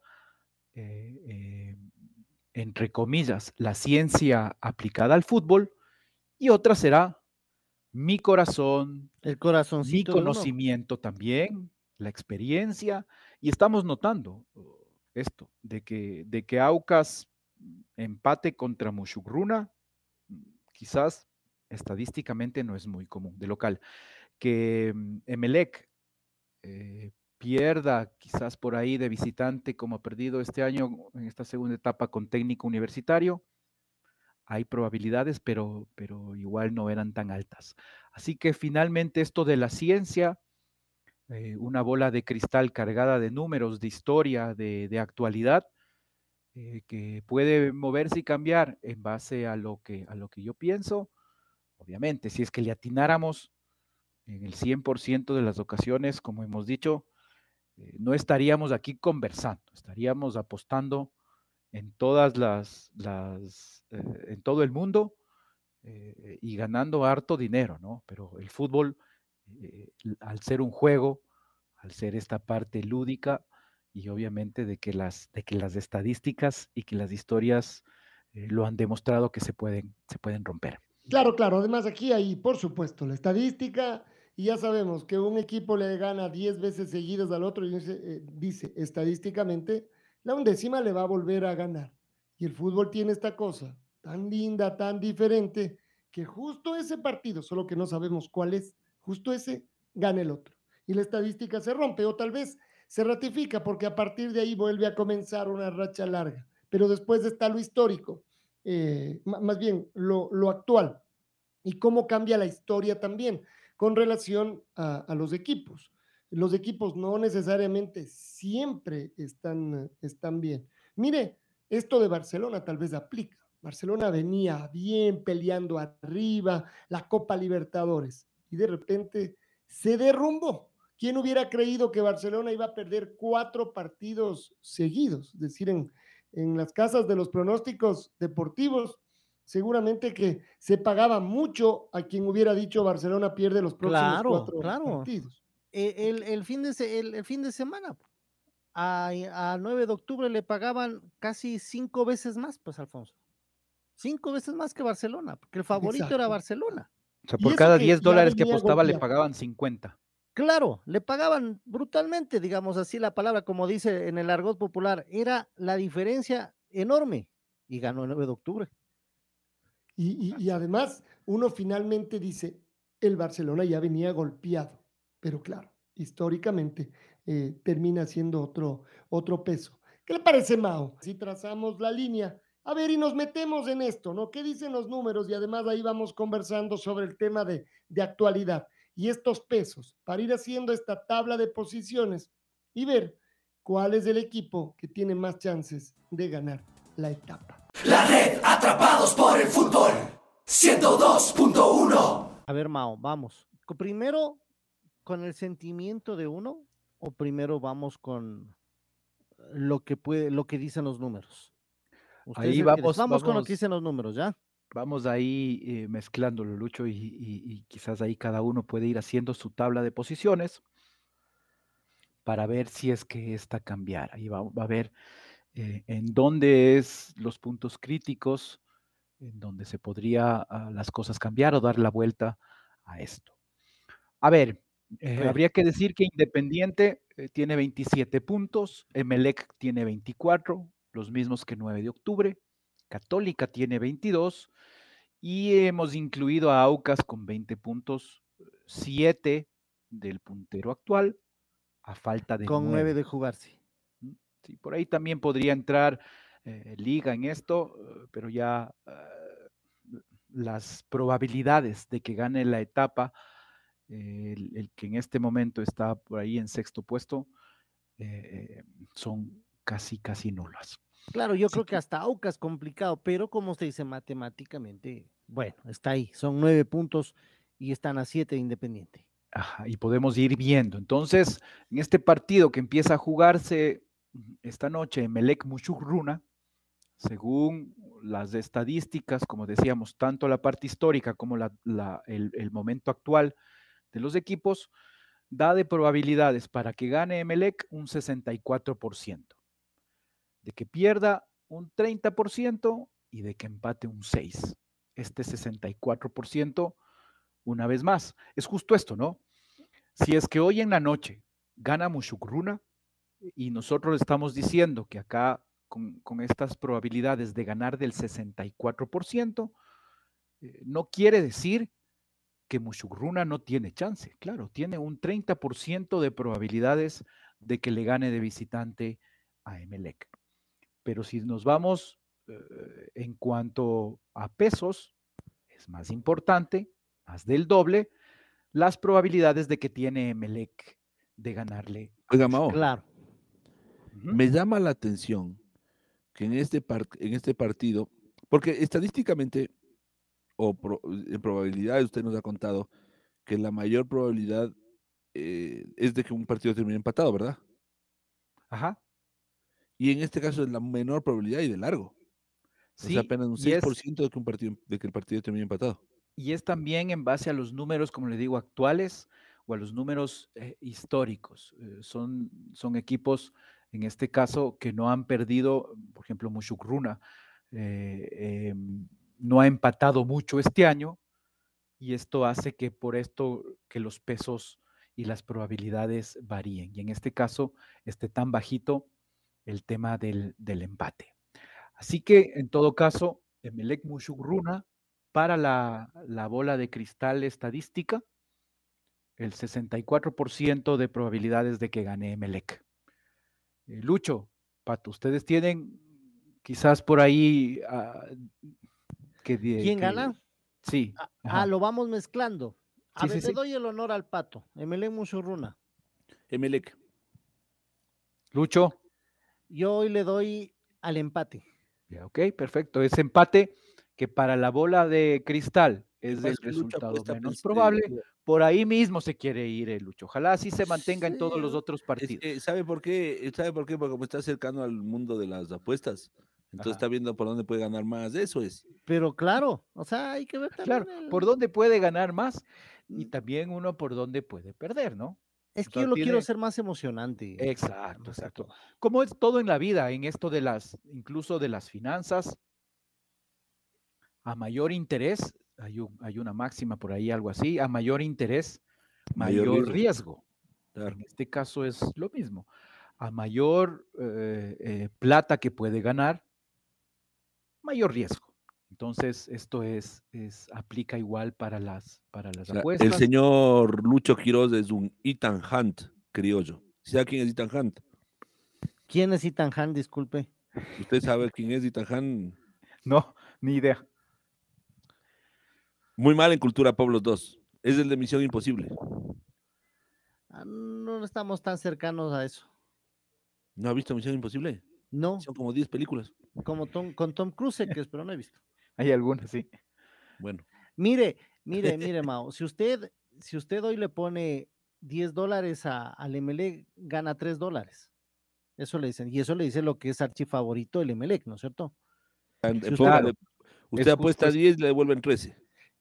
eh, eh, entre comillas, la ciencia aplicada al fútbol, y otra será mi corazón, el corazón, mi conocimiento también, la experiencia, y estamos notando esto, de que, de que Aucas empate contra Mushugruna, quizás estadísticamente no es muy común de local. Que Emelec eh, pierda quizás por ahí de visitante como ha perdido este año en esta segunda etapa con técnico universitario. Hay probabilidades, pero, pero igual no eran tan altas. Así que finalmente esto de la ciencia, eh, una bola de cristal cargada de números, de historia, de, actualidad, eh, que puede moverse y cambiar en base a lo que, a lo que yo pienso. Obviamente, si es que le atináramos en el 100% de las ocasiones, como hemos dicho, eh, no estaríamos aquí conversando, estaríamos apostando en todas las, eh, en todo el mundo eh, y ganando harto dinero, ¿no? Pero el fútbol, al ser un juego, al ser esta parte lúdica y obviamente de que las, de que las estadísticas y que las historias lo han demostrado que se pueden, se pueden romper. Claro, claro. Además, aquí hay, por supuesto, la estadística, y ya sabemos que un equipo le gana 10 veces seguidas al otro y dice, eh, dice, estadísticamente, la undécima le va a volver a ganar. Y el fútbol tiene esta cosa tan linda, tan diferente, que justo ese partido, solo que no sabemos cuál es, justo ese gana el otro. Y la estadística se rompe, o tal vez se ratifica, porque a partir de ahí vuelve a comenzar una racha larga. Pero después está lo histórico eh, más bien lo, lo, actual y cómo cambia la historia también con relación a, los equipos. Los equipos no necesariamente siempre están, están bien. Mire, esto de Barcelona tal vez aplica. Barcelona venía bien peleando arriba, la Copa Libertadores, y de repente se derrumbó. ¿Quién hubiera creído que Barcelona iba a perder cuatro partidos seguidos? Es decir, en, en las casas de los pronósticos deportivos, seguramente que se pagaba mucho a quien hubiera dicho Barcelona pierde los próximos claro, cuatro claro. partidos. El, el, fin de, el, el, fin de semana, a, a 9 de octubre le pagaban casi cinco veces más, pues Alfonso. Cinco veces más que Barcelona, porque el favorito Exacto. era Barcelona. O sea, por cada 10 dólares que apostaba le pagaban 50. Claro, le pagaban brutalmente, digamos así la palabra, como dice en el argot popular, era la diferencia enorme y ganó el 9 de octubre. Y, además, uno finalmente dice, el Barcelona ya venía golpeado, pero claro, históricamente eh, termina siendo otro, otro peso. ¿Qué le parece, Mao? Si trazamos la línea, a ver, y nos metemos en esto, ¿no? ¿Qué dicen los números? Y además ahí vamos conversando sobre el tema de, de actualidad y estos pesos para ir haciendo esta tabla de posiciones y ver cuál es el equipo que tiene más chances de ganar la etapa. La red atrapados por el fútbol 102.1. A ver, Mao, vamos. Primero con el sentimiento de uno o primero vamos con lo que puede, lo que dicen los números. Ahí vamos, vamos, vamos, con lo que dicen los números, ¿ya? Vamos ahí eh, mezclándolo, Lucho, y, y, y, quizás ahí cada uno puede ir haciendo su tabla de posiciones para ver si es que esta cambiar. Ahí va, va a ver eh, en dónde es los puntos críticos, en donde se podría uh, las cosas cambiar o dar la vuelta a esto. A ver, Eh, habría que decir que Independiente eh, tiene 27 puntos, Emelec tiene 24, los mismos que 9 de octubre, Católica tiene 22 y hemos incluido a Aucas con 20 puntos, 7 del puntero actual, a falta de Con 9 de jugarse. Sí, por ahí también podría entrar eh, Liga en esto, eh, pero ya eh, las probabilidades de que gane la etapa, eh, el, el que en este momento está por ahí en sexto puesto, son casi, casi nulas. Claro, yo Así creo que que- hasta AUCA es complicado, pero como usted dice matemáticamente, bueno, está ahí, son nueve puntos y están a siete de Independiente. Ajá, y podemos ir viendo. Entonces, en este partido que empieza a jugarse esta noche en Melec Muchugruna, según las estadísticas, como decíamos, tanto la parte histórica como la- el, momento actual de los equipos, da de probabilidades para que gane Emelec un 64%, de que pierda un 30% y de que empate un 6%. Este 64%, una vez más, es justo esto, ¿no? Si es que hoy en la noche gana Mushukruna y nosotros estamos diciendo que acá con, con estas probabilidades de ganar del 64%, eh, no quiere decir que Mushukruna no tiene chance. Claro, tiene un 30% de probabilidades de que le gane de visitante a Emelec. Pero si nos vamos eh, en cuanto a pesos, es más importante, más del doble, las probabilidades de que tiene Emelec de ganarle. a Oiga. Mao, Claro, Me llama la atención que en este, par- en este partido, porque estadísticamente o pro- en probabilidades usted nos ha contado que la mayor probabilidad eh, es de que un partido termine empatado, ¿verdad? Ajá. Y en este caso es la menor probabilidad y de largo. Sí, sea, apenas un y es- 6% de que, un partido, de que el partido termine empatado. Y es también en base a los números, como le digo, actuales o a los números eh, históricos. Eh, son, son equipos, en este caso, que no han perdido, por ejemplo, Mushukruna eh, em, no ha empatado mucho este año y esto hace que por esto que los pesos y las probabilidades varíen. Y en este caso, esté tan bajito el tema del, del empate. Así que, en todo caso, Emelec Mushukruna para la, la bola de cristal estadística, el 64% de probabilidades de que gane Emelec. Eh, Lucho, Pato, ustedes tienen quizás por ahí ah, que, ¿quién que- gana? Sí. Ah. Ah, lo vamos mezclando. A Sí, ver, sí, le sí. doy el honor al pato, Emelec Mushurruna. Emelec. Lucho. Yo hoy le doy al empate. Ya, ok, perfecto. Ese empate que para la bola de cristal es el resultado menos pues, probable. Eh, Por ahí mismo se quiere ir el Lucho. Ojalá así se mantenga en todos los otros Es partidos. que, ¿Sabe por qué? ¿Sabe por qué? Porque como está cercano al mundo de las apuestas, entonces Ajá. está viendo por dónde puede ganar más. Eso es. Pero claro, o sea, hay que ver también. Claro, el- por dónde puede ganar más y también uno por dónde puede perder, ¿no? Es o que sea, yo lo quiero hacer más emocionante. Exacto, más exacto. todo. Como es todo en la vida, en esto de las, incluso de las finanzas, a mayor interés, hay, un- hay una máxima por ahí, algo así, a mayor interés, Mayor mayor, riesgo. riesgo. Claro. En este caso es lo mismo. A mayor eh, eh, plata que puede ganar, mayor riesgo. Entonces, esto es, es aplica igual para las, para las O sea, apuestas. el señor Lucho Quiroz es un Ethan Hunt criollo. ¿Sabe quién es Ethan Hunt? ¿Quién es Ethan Han? Disculpe. Usted sabe quién es Ethan Hunt. No, ni idea. Muy mal en cultura, Pablo 2. Es el de Misión Imposible. Ah, No estamos tan cercanos a eso. ¿No ha visto Misión Imposible? No, Son como 10 películas. como Tom, con Tom Cruise, que es, pero no he visto. Hay algunas, sí. Bueno, Mire, mire, mire, Mao, si usted, si usted hoy le pone 10 dólares a, al Emelec, gana 3 dólares. Eso le dicen, y eso le dice lo que es archifavorito del Emelec, ¿no es cierto? and- póngale- claro. usted Es apuesta justo 10 y le devuelven 13.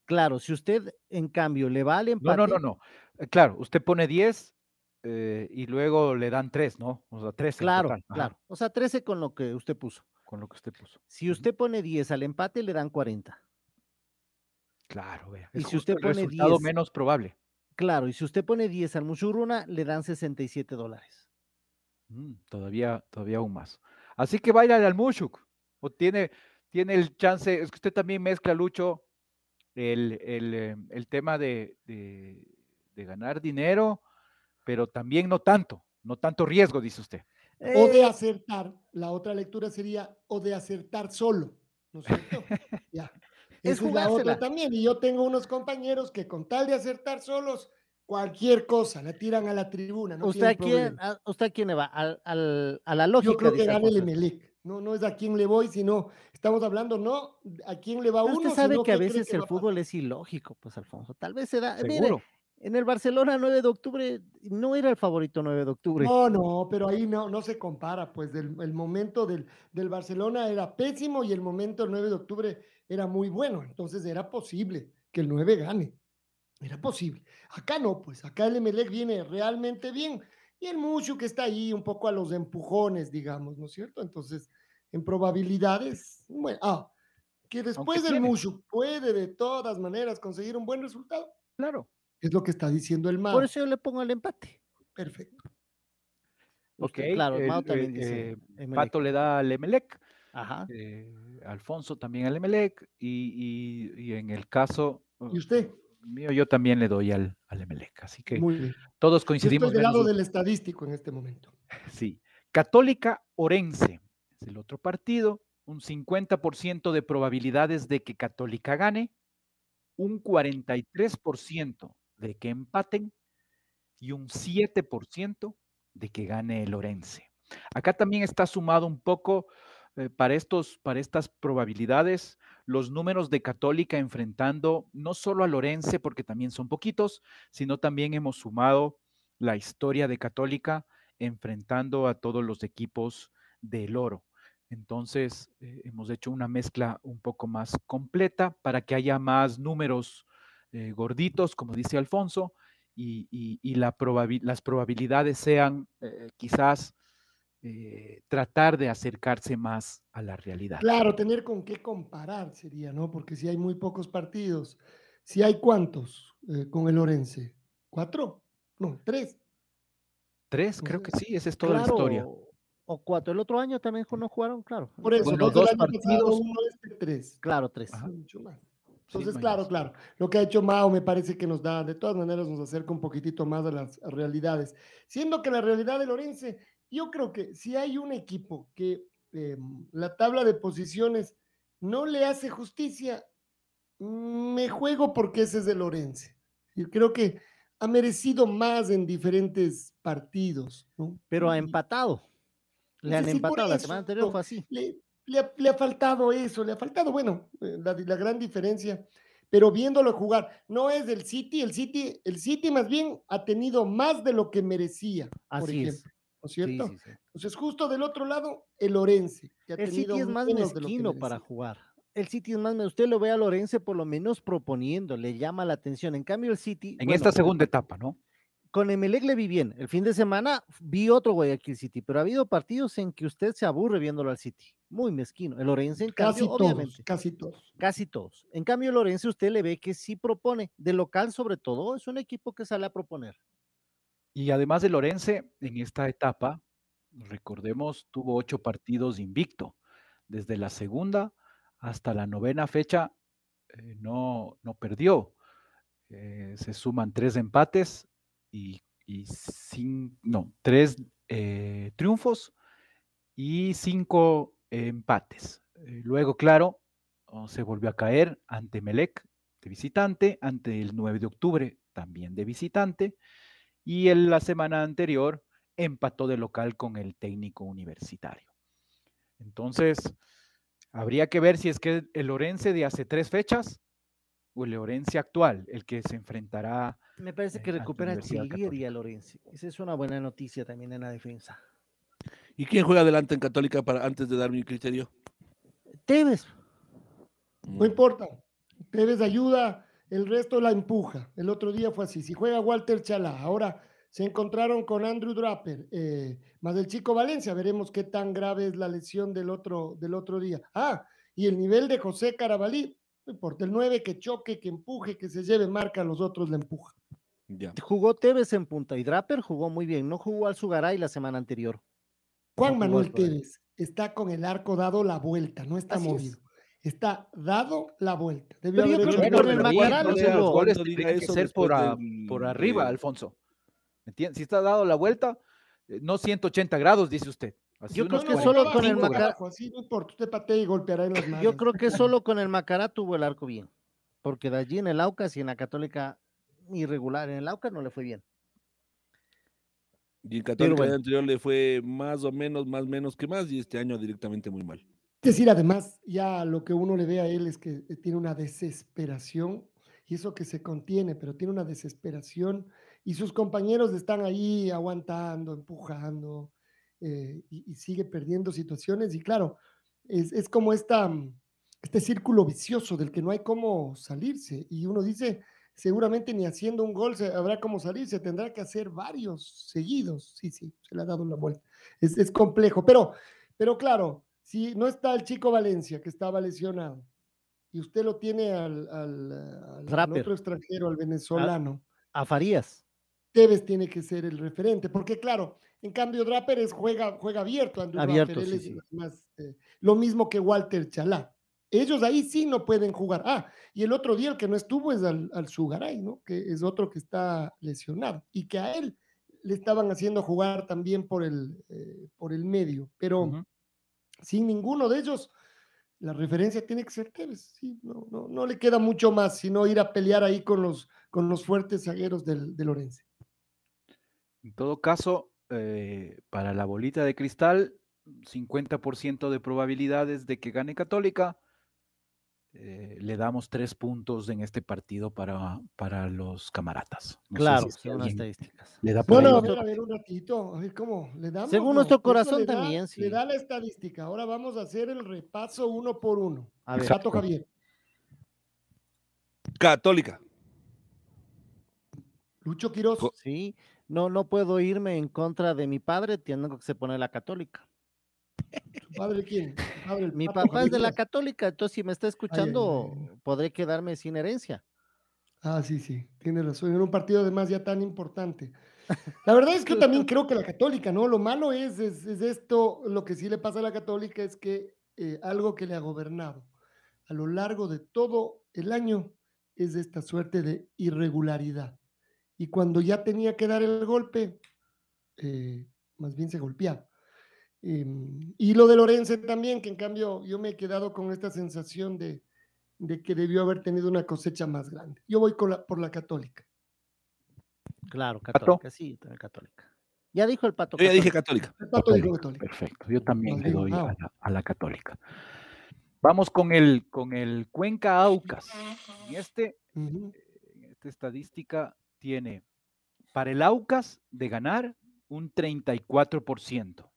Claro, si usted, en cambio, le va al No, empate, no, no, no. Eh, Claro, usted pone 10 eh, y luego le dan 3, ¿no? O sea, 13 en claro, claro. O sea, 13 con lo que usted puso. con lo que usted puso. Si usted pone 10 al empate, le dan 40. Claro, vea. Y es si justo usted el pone resultado 10 menos probable. Claro, y si usted pone 10 al Mushuruna, le dan 67 dólares. Mm, todavía, todavía aún más. Así que vaya al Mushuk. O tiene, tiene el chance, es que usted también mezcla, Lucho, el, el, eh, el tema de, de, de ganar dinero, pero también no tanto, no tanto riesgo, dice usted. O de Eh, acertar, la otra lectura sería o de acertar solo, ¿no es cierto? ya. Es la otra también. Y yo tengo unos compañeros que con tal de acertar solos, cualquier cosa, la tiran a la tribuna. No ¿Usted, a quién, a, ¿Usted a quién le va? Al, al- a la lógica. Yo creo que gana el. Emelec. No, no es a quién le voy, sino estamos hablando no a quién le va Pero uno. usted sabe sino que a veces que el fútbol es ilógico, pues Alfonso. Tal vez se da. Mire, Seguro. en el Barcelona 9 de octubre no era el favorito 9 de octubre. No, no, pero ahí no, no se compara, pues del, el momento del, del Barcelona era pésimo y el momento del 9 de octubre era muy bueno, entonces era posible que el 9 gane, era posible. Acá no, pues acá el Emelec viene realmente bien y el Mucho que está ahí un poco a los empujones, digamos, ¿no es cierto? Entonces, en probabilidades, bueno, ah, que después del tiene. Mucho puede de todas maneras conseguir un buen resultado, Claro. es lo que está diciendo el MAO. Por eso yo le pongo el empate. Perfecto. Ok, Usted, claro, el- Mao eh, también dice eh, Emelec. Pato le da al Emelec, Ajá. eh, Alfonso también al Emelec, y, y- y en el caso ¿Y usted? mío, yo también le doy al, al Emelec. Así que Muy bien. todos Yo coincidimos. estoy del lado del estadístico en este momento. Sí. Católica Orense es el otro partido. Un 50% de probabilidades de que Católica gane, un 43% de que empaten y un 7% de que gane el Orense. Acá también está sumado un poco eh, para, estos, para estas probabilidades los números de Católica enfrentando no solo al Orense, porque también son poquitos, sino también hemos sumado la historia de Católica enfrentando a todos los equipos del oro. Entonces, eh, hemos hecho una mezcla un poco más completa para que haya más números eh, gorditos, como dice Alfonso, y, y- y la probabi- las probabilidades sean eh, quizás tratar de acercarse más a la realidad. Claro, tener con qué comparar sería, ¿no? Porque si hay muy pocos partidos, si hay cuántos con el Orense, ¿cuatro? No, tres. Tres, creo que sí, esa es toda la historia. O cuatro. El otro año también no jugaron, claro. Por eso, Bueno, dos partidos. uno este, tres. Claro, tres. Ajá. Sí, Entonces, claro, claro. Lo que ha hecho Mao me parece que nos da, de todas maneras, nos acerca un poquitito más a las realidades. Siendo que la realidad del Orense, yo creo que si hay un equipo que eh, la tabla de posiciones no le hace justicia, me juego porque ese es el Orense. Yo creo que ha merecido más en diferentes partidos. ¿no? Pero ha Y- empatado. Le han por empatado. La semana anterior fue así. le, le ha, le ha faltado eso, le ha faltado, bueno, eh, la, la gran diferencia, pero viéndolo jugar, no es del City, el City, el City más bien ha tenido más de lo que merecía, por Así es. ejemplo, ¿no es cierto? sí, sí. Entonces, justo del otro lado, el Orense, que ha El tenido City es más mezquino para jugar. El City es más, me- usted lo ve a Lorense por lo menos proponiendo, le llama la atención. En cambio, el City. En bueno, esta segunda etapa, ¿no? Con Emelec le vi bien. El fin de semana vi otro Guayaquil City, pero ha habido partidos en que usted se aburre viéndolo al City. Muy mezquino. El Lorense, en Casi cambio, todos, obviamente, casi todos. casi todos. En cambio, el Lorense usted le ve que sí propone, de local sobre todo, es un equipo que sale a proponer. Y además de Lorense, en esta etapa, recordemos, tuvo ocho partidos invicto. Desde la segunda hasta la novena fecha eh, no, no perdió. Eh, se suman tres empates y, y cin- no, tres eh, triunfos y cinco empates. Eh, luego, claro, oh, se volvió a caer ante Melec de visitante, ante el 9 de octubre también de visitante, y en la semana anterior empató de local con el técnico universitario. Entonces, habría que ver si es que el Orense de hace tres fechas o el Orense actual, el que se enfrentará. Me parece eh, que ante recupera a Chilieri y a Lorense. Esa es una buena noticia también en la defensa. ¿Y quién juega adelante en Católica para antes de dar mi criterio? Tevez, No importa, Tevez ayuda, el resto la empuja. El otro día fue así. Si juega Walter Chalá, ahora se encontraron con Andrew Draper, eh, más el chico Valencia, veremos qué tan grave es la lesión del otro, del otro día. Ah, y el nivel de José Carabalí, no importa, el 9 que choque, que empuje, que se lleve marca, los otros le empuja. Ya. Jugó Tevez en punta y Draper jugó muy bien. No jugó al Sugaray la semana anterior. Juan No Manuel. Tevez está con el arco dado la vuelta, no está Así es. movido. Está dado la vuelta. Debió Pero yo creo que con el de la Macará vuelta. no o se sea, lo- los goles cuando diga tienen que ser por, después a- del- por arriba, de- Alfonso. ¿Me entiendes? Si está dado la vuelta, eh, no 180 grados, dice usted. Así Yo creo que solo con el no. Yo creo que solo con el Macará tuvo el arco bien. Porque de allí en el Aucas y en la Católica irregular. En el Aucas no le fue bien. Y en Católica bueno. el anterior le fue más o menos, más menos que más, y este año directamente muy mal. Es decir, además, ya lo que uno le ve a él es que eh, tiene una desesperación, y eso que se contiene, pero tiene una desesperación, y sus compañeros están ahí aguantando, empujando, eh, y, y sigue perdiendo situaciones, y claro, es, es como esta, mm, este círculo vicioso del que no hay cómo salirse, y uno dice, seguramente ni haciendo un gol se, habrá cómo salirse, tendrá que hacer varios seguidos, sí, sí, se le ha dado la vuelta, es, es complejo, pero, pero claro, si no está el chico Valencia, que estaba lesionado, y usted lo tiene al, al, al- al Draper. otro extranjero, al venezolano, A Farías. Tevez tiene que ser el referente, porque claro, en cambio Draper es, juega, juega abierto, Andrew Abierto, Draper, él sí, es sí. más, eh, lo mismo que Walter Chalá. Ellos ahí sí no pueden jugar. Ah, y el otro día el que no estuvo es al, al Sugaray, ¿no? Que es otro que está lesionado y que a él le estaban haciendo jugar también por el, eh, por el medio, pero sin ninguno de ellos, la referencia tiene que ser Tevez. Sí, no, no, no le queda mucho más, sino ir a pelear ahí con los, con los fuertes zagueros del, de Lorenzo. En todo caso, eh, para la bolita de cristal, 50% de probabilidades de que gane Católica. eh, le damos tres puntos en este partido para, para los camaratas. No Claro, si estadísticas. Le da por No, ahí no, a ver, a ver un ratito, a ver cómo le damos. Según no, nuestro corazón le da- también, sí. Le da la estadística. Ahora vamos a hacer el repaso uno por uno. A ver, Javier, Católica. Lucho Quiroz, sí. No, no puedo irme en contra de mi padre, tengo que se pone la católica. ¿su padre quién? Padre, Mi papá es de la católica, entonces si me está escuchando, ay, ay. podré quedarme sin herencia. Ah, sí, sí, tiene razón. En un partido además ya tan importante. La verdad es que yo también creo que la católica, ¿no? Lo malo es, es, es esto, lo que sí le pasa a la católica es que eh, algo que le ha gobernado a lo largo de todo el año es esta suerte de irregularidad. Y cuando ya tenía que dar el golpe, eh, más bien se golpeaba. Em, y lo de Lorenzo también, que en cambio yo me he quedado con esta sensación de, de que debió haber tenido una cosecha más grande. Yo voy con la, por la católica. Claro, ¿Pato? católica, sí, también católica. Ya dijo el pato. Yo ya dije católica. Católica. El Pato dijo Católica, católica. Perfecto, yo también le doy a la, a la católica. Vamos con el, con el Cuenca Aucas. En, este, esta estadística tiene para el Aucas de ganar un 34%,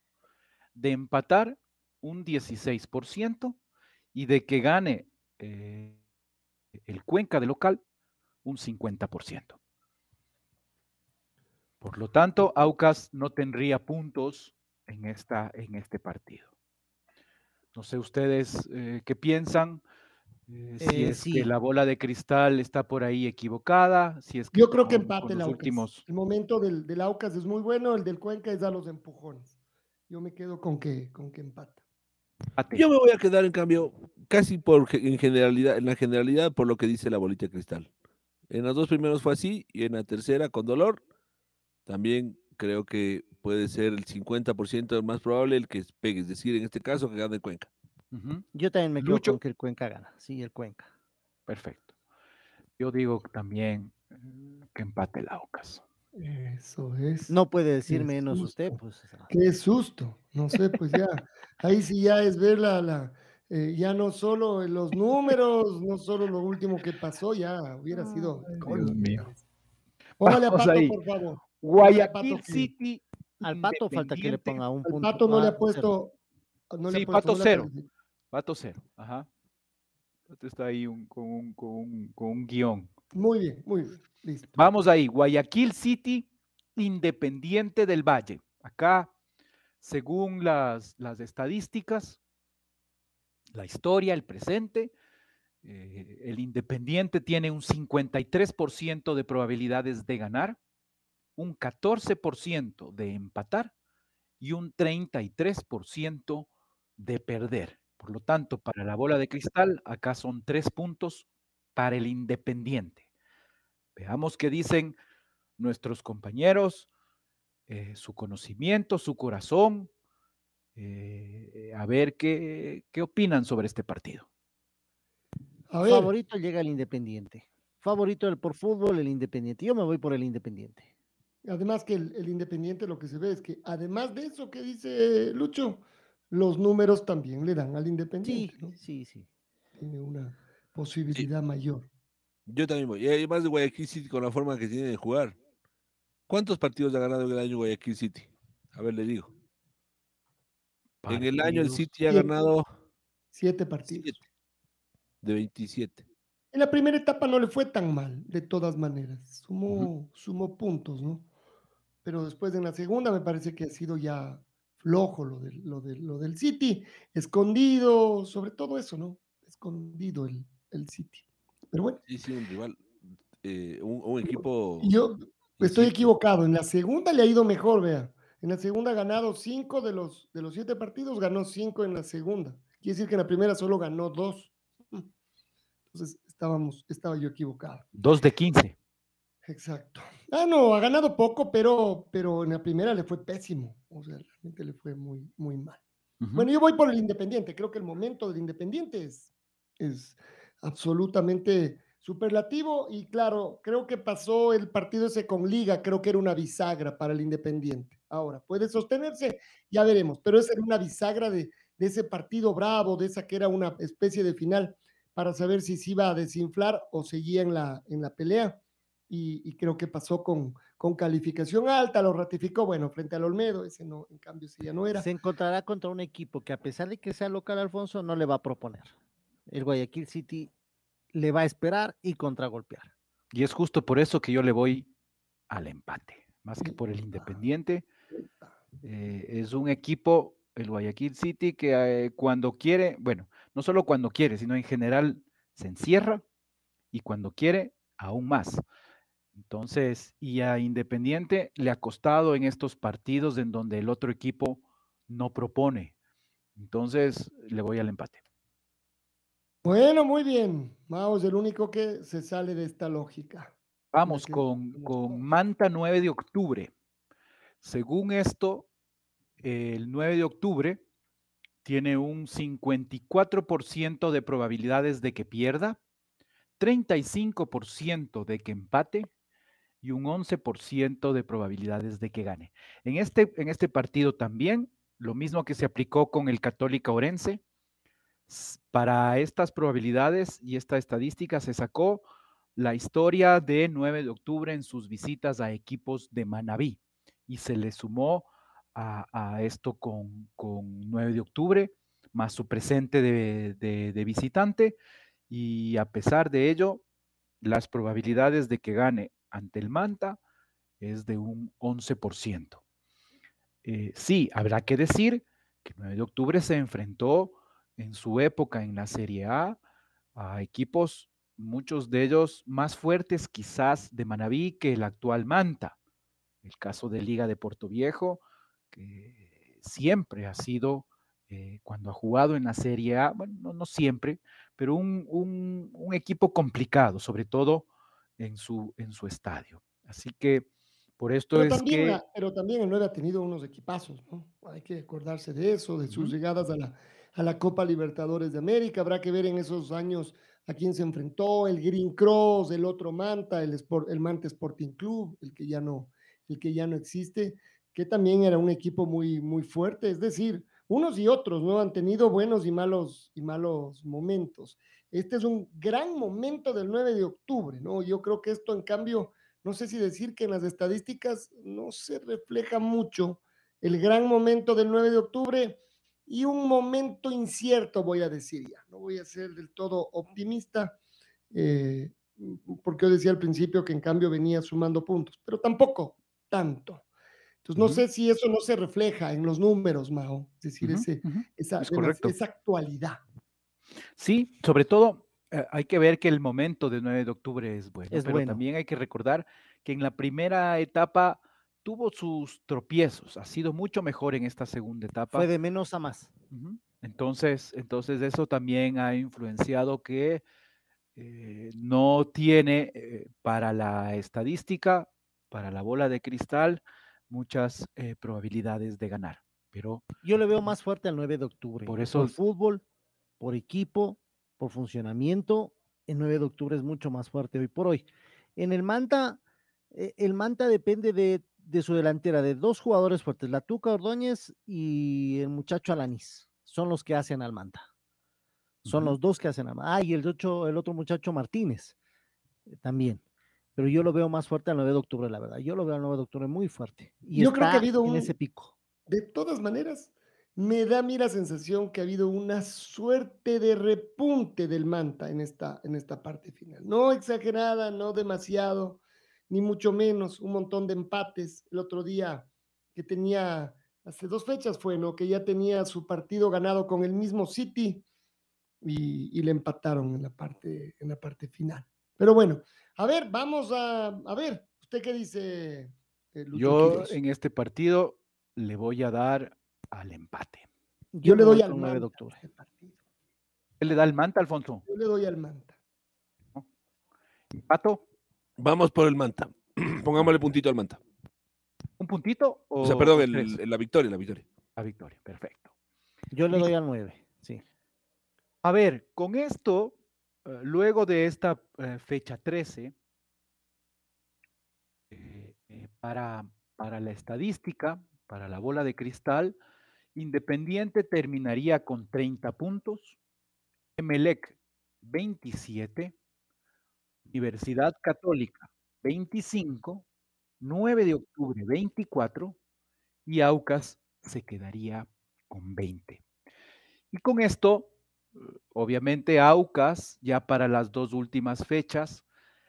de empatar un 16% y de que gane eh, el Cuenca de local un 50%. Por lo tanto, Aucas no tendría puntos en, esta, en este partido. No sé ustedes eh, qué piensan, eh, si Eh, es sí. que la bola de cristal está por ahí equivocada, si es que Yo creo que empate el Aucas. últimos El momento del, del Aucas es muy bueno, el del Cuenca es a los empujones. Yo me quedo con que, con que empata. empate. Yo me voy a quedar, en cambio, casi por en generalidad, en la generalidad, por lo que dice la bolita de cristal. En los dos primeros fue así, y en la tercera, con dolor, también creo que puede ser el 50% más probable el que pegue, es decir, en este caso, que gane Cuenca. Yo también me quedo Lucho. con que el Cuenca gana. Sí, el Cuenca. perfecto. Yo digo también eh, que empate el Aucas. Eso es. No puede decir menos usted, pues. Qué susto. No sé, pues ya. Ahí sí ya es ver la, la, eh, ya no solo los números, no solo lo último que pasó, ya hubiera sido. colmo. mío. Póngale a Pato, ahí. por favor. Guayaquil Pato, City. Al pato falta que le ponga un Al punto. Pato no le ah, ha puesto. No le Sí, ha puesto, Pato cero. Pato cero. Ajá. Pato está ahí un- con, un, con, un, con un guion. Muy bien, muy bien. Listo. Vamos ahí. Guayaquil City, Independiente del Valle. Acá, según las, las estadísticas, la historia, el presente, Eh, el Independiente tiene un 53% de probabilidades de ganar, un 14% de empatar y un 33% de perder. Por lo tanto, para la bola de cristal, acá son tres puntos para el Independiente. Veamos qué dicen nuestros compañeros, eh, su conocimiento, su corazón, eh, a ver qué, qué opinan sobre este partido. Favorito llega el Independiente. Favorito del por fútbol, el Independiente. Yo me voy por el Independiente. Además que el, Independiente lo que se ve es que, además de eso que dice Lucho, los números también le dan al Independiente. Sí, sí, sí. Tiene una posibilidad mayor. Yo también voy. Y además de Guayaquil City con la forma que tiene de jugar. ¿Cuántos partidos ha ganado en el año Guayaquil City? A ver, le digo. En el año el City ha ganado siete partidos de 27. En la primera etapa no le fue tan mal, de todas maneras. Sumó, puntos, ¿no? Pero después en la segunda me parece que ha sido ya flojo lo, de, lo, de, lo del City, escondido, sobre todo eso, ¿no? Escondido el, el City. Pero bueno. Sí, sí, un rival, eh, un, equipo. Yo estoy equivocado, en la segunda le ha ido mejor, vea. En la segunda ha ganado cinco de los, de los siete partidos, ganó cinco en la segunda. Quiere decir que en la primera solo ganó dos. Entonces estábamos, estaba yo equivocado. Dos de 15. Exacto. Ah, no, ha ganado poco, pero, pero en la primera le fue pésimo. O sea, realmente le fue muy, muy mal. Bueno, yo voy por el Independiente. Creo que el momento del Independiente es, es absolutamente superlativo. Y claro, creo que pasó el partido ese con Liga. Creo que era una bisagra para el Independiente. Ahora, puede sostenerse, ya veremos. Pero esa era una bisagra de, de ese partido bravo, de esa que era una especie de final para saber si se iba a desinflar o seguía en la, en la pelea. Y, creo que pasó con, con calificación alta, lo ratificó, bueno, frente al Olmedo, ese no, en cambio, ese ya no era. Se encontrará contra un equipo que a pesar de que sea local, Alfonso, no le va a proponer. El Guayaquil City le va a esperar y contragolpear. Y es justo por eso que yo le voy al empate, más que por el Independiente. Eh, es un equipo, el Guayaquil City, que eh, cuando quiere, bueno, no solo cuando quiere, sino en general se encierra y cuando quiere, aún más. Entonces, y a Independiente le ha costado en estos partidos en donde el otro equipo no propone. Entonces, le voy al empate. Bueno, muy bien. Vamos, el único que se sale de esta lógica. Vamos con, con Manta 9 de octubre. Según esto, el 9 de octubre tiene un 54% de probabilidades de que pierda, 35% de que empate y un 11% de probabilidades de que gane. En este, en este partido también, lo mismo que se aplicó con el Católica Orense, para estas probabilidades y esta estadística se sacó la historia de 9 de octubre en sus visitas a equipos de Manabí y se le sumó a, esto con, 9 de octubre, más su presente de, visitante, y a pesar de ello, las probabilidades de que gane ante el Manta es de un 11%. Eh, sí, habrá que decir que 9 de octubre se enfrentó en su época en la Serie A a equipos, muchos de ellos más fuertes quizás de Manabí que el actual Manta. El caso de Liga de Puerto Viejo, que siempre ha sido, eh, cuando ha jugado en la Serie A, bueno, no, siempre, pero un, equipo complicado, sobre todo en su, en su estadio. Así que por esto es que... pero también el 9 ha tenido unos equipazos, ¿no? Hay que acordarse de eso, de sus llegadas a la, a la Copa Libertadores de América. Habrá que ver en esos años a quién se enfrentó, el Green Cross, el otro Manta, el, Sport, el Manta Sporting Club, el que ya no, el que ya no existe que también era un equipo muy, muy fuerte, es decir, unos y otros, ¿no? Han tenido buenos y malos, y malos momentos. Este es un gran momento del 9 de octubre, ¿no? Yo creo que esto, en cambio, no sé si decir que en las estadísticas no se refleja mucho el gran momento del 9 de octubre y un momento incierto, voy a decir ya. No voy a ser del todo optimista, eh, porque yo decía al principio que en cambio venía sumando puntos, pero tampoco tanto. Entonces, no sé si eso no se refleja en los números, Mao, es decir, esa, actualidad. Sí, sobre todo eh, hay que ver que el momento del 9 de octubre es bueno, Es pero bueno. también hay que recordar que en la primera etapa tuvo sus tropiezos, ha sido mucho mejor en esta segunda etapa. Fue de menos a más. Entonces, entonces eso también ha influenciado que eh, no tiene eh, para la estadística, para la bola de cristal, muchas eh, probabilidades de ganar. Pero Yo le veo más fuerte al 9 de octubre. Por eso- fútbol, por equipo, por funcionamiento, el 9 de octubre es mucho más fuerte hoy por hoy. En el Manta, eh, el Manta depende de, de su delantera, de dos jugadores fuertes, la Tuca Ordóñez y el muchacho Alanis. Son los que hacen al Manta. Son los dos que hacen al Manta. Ah, y el, otro- el otro muchacho Martínez eh, también. Pero yo lo veo más fuerte al 9 de octubre, la verdad. Yo lo veo al 9 de octubre muy fuerte. Y Yo creo que ha está habido en un- ese pico. De todas maneras, me da a mí la sensación que ha habido una suerte de repunte del Manta en esta, en esta parte final. No exagerada, no demasiado, ni mucho menos. Un montón de empates. El otro día que tenía, hace dos fechas fue, ¿no? Que ya tenía su partido ganado con el mismo City y, y le empataron en la, parte, en la parte final. Pero bueno, a ver, vamos a, a ver, ¿usted qué dice? eh, yo Quiroz? en este partido le voy a dar al empate. Yo le doy al 9 de Manta octubre. partido. ¿Él le da el manta, Alfonso? Yo le doy al Manta. ¿Pato? Vamos por el Manta. Pongámosle puntito al Manta. ¿Un puntito? O, O sea, perdón, el- tres? el- la victoria, la victoria. La victoria, perfecto. Yo le doy al 9, sí. A ver, con esto, eh, luego de esta eh, fecha 13, eh, eh, para, para la estadística, para la bola de cristal, Independiente terminaría con 30 puntos, Emelec 27, Universidad Católica 25, 9 de octubre 24 y Aucas se quedaría con 20. Y con esto, obviamente, Aucas, ya para las dos últimas fechas,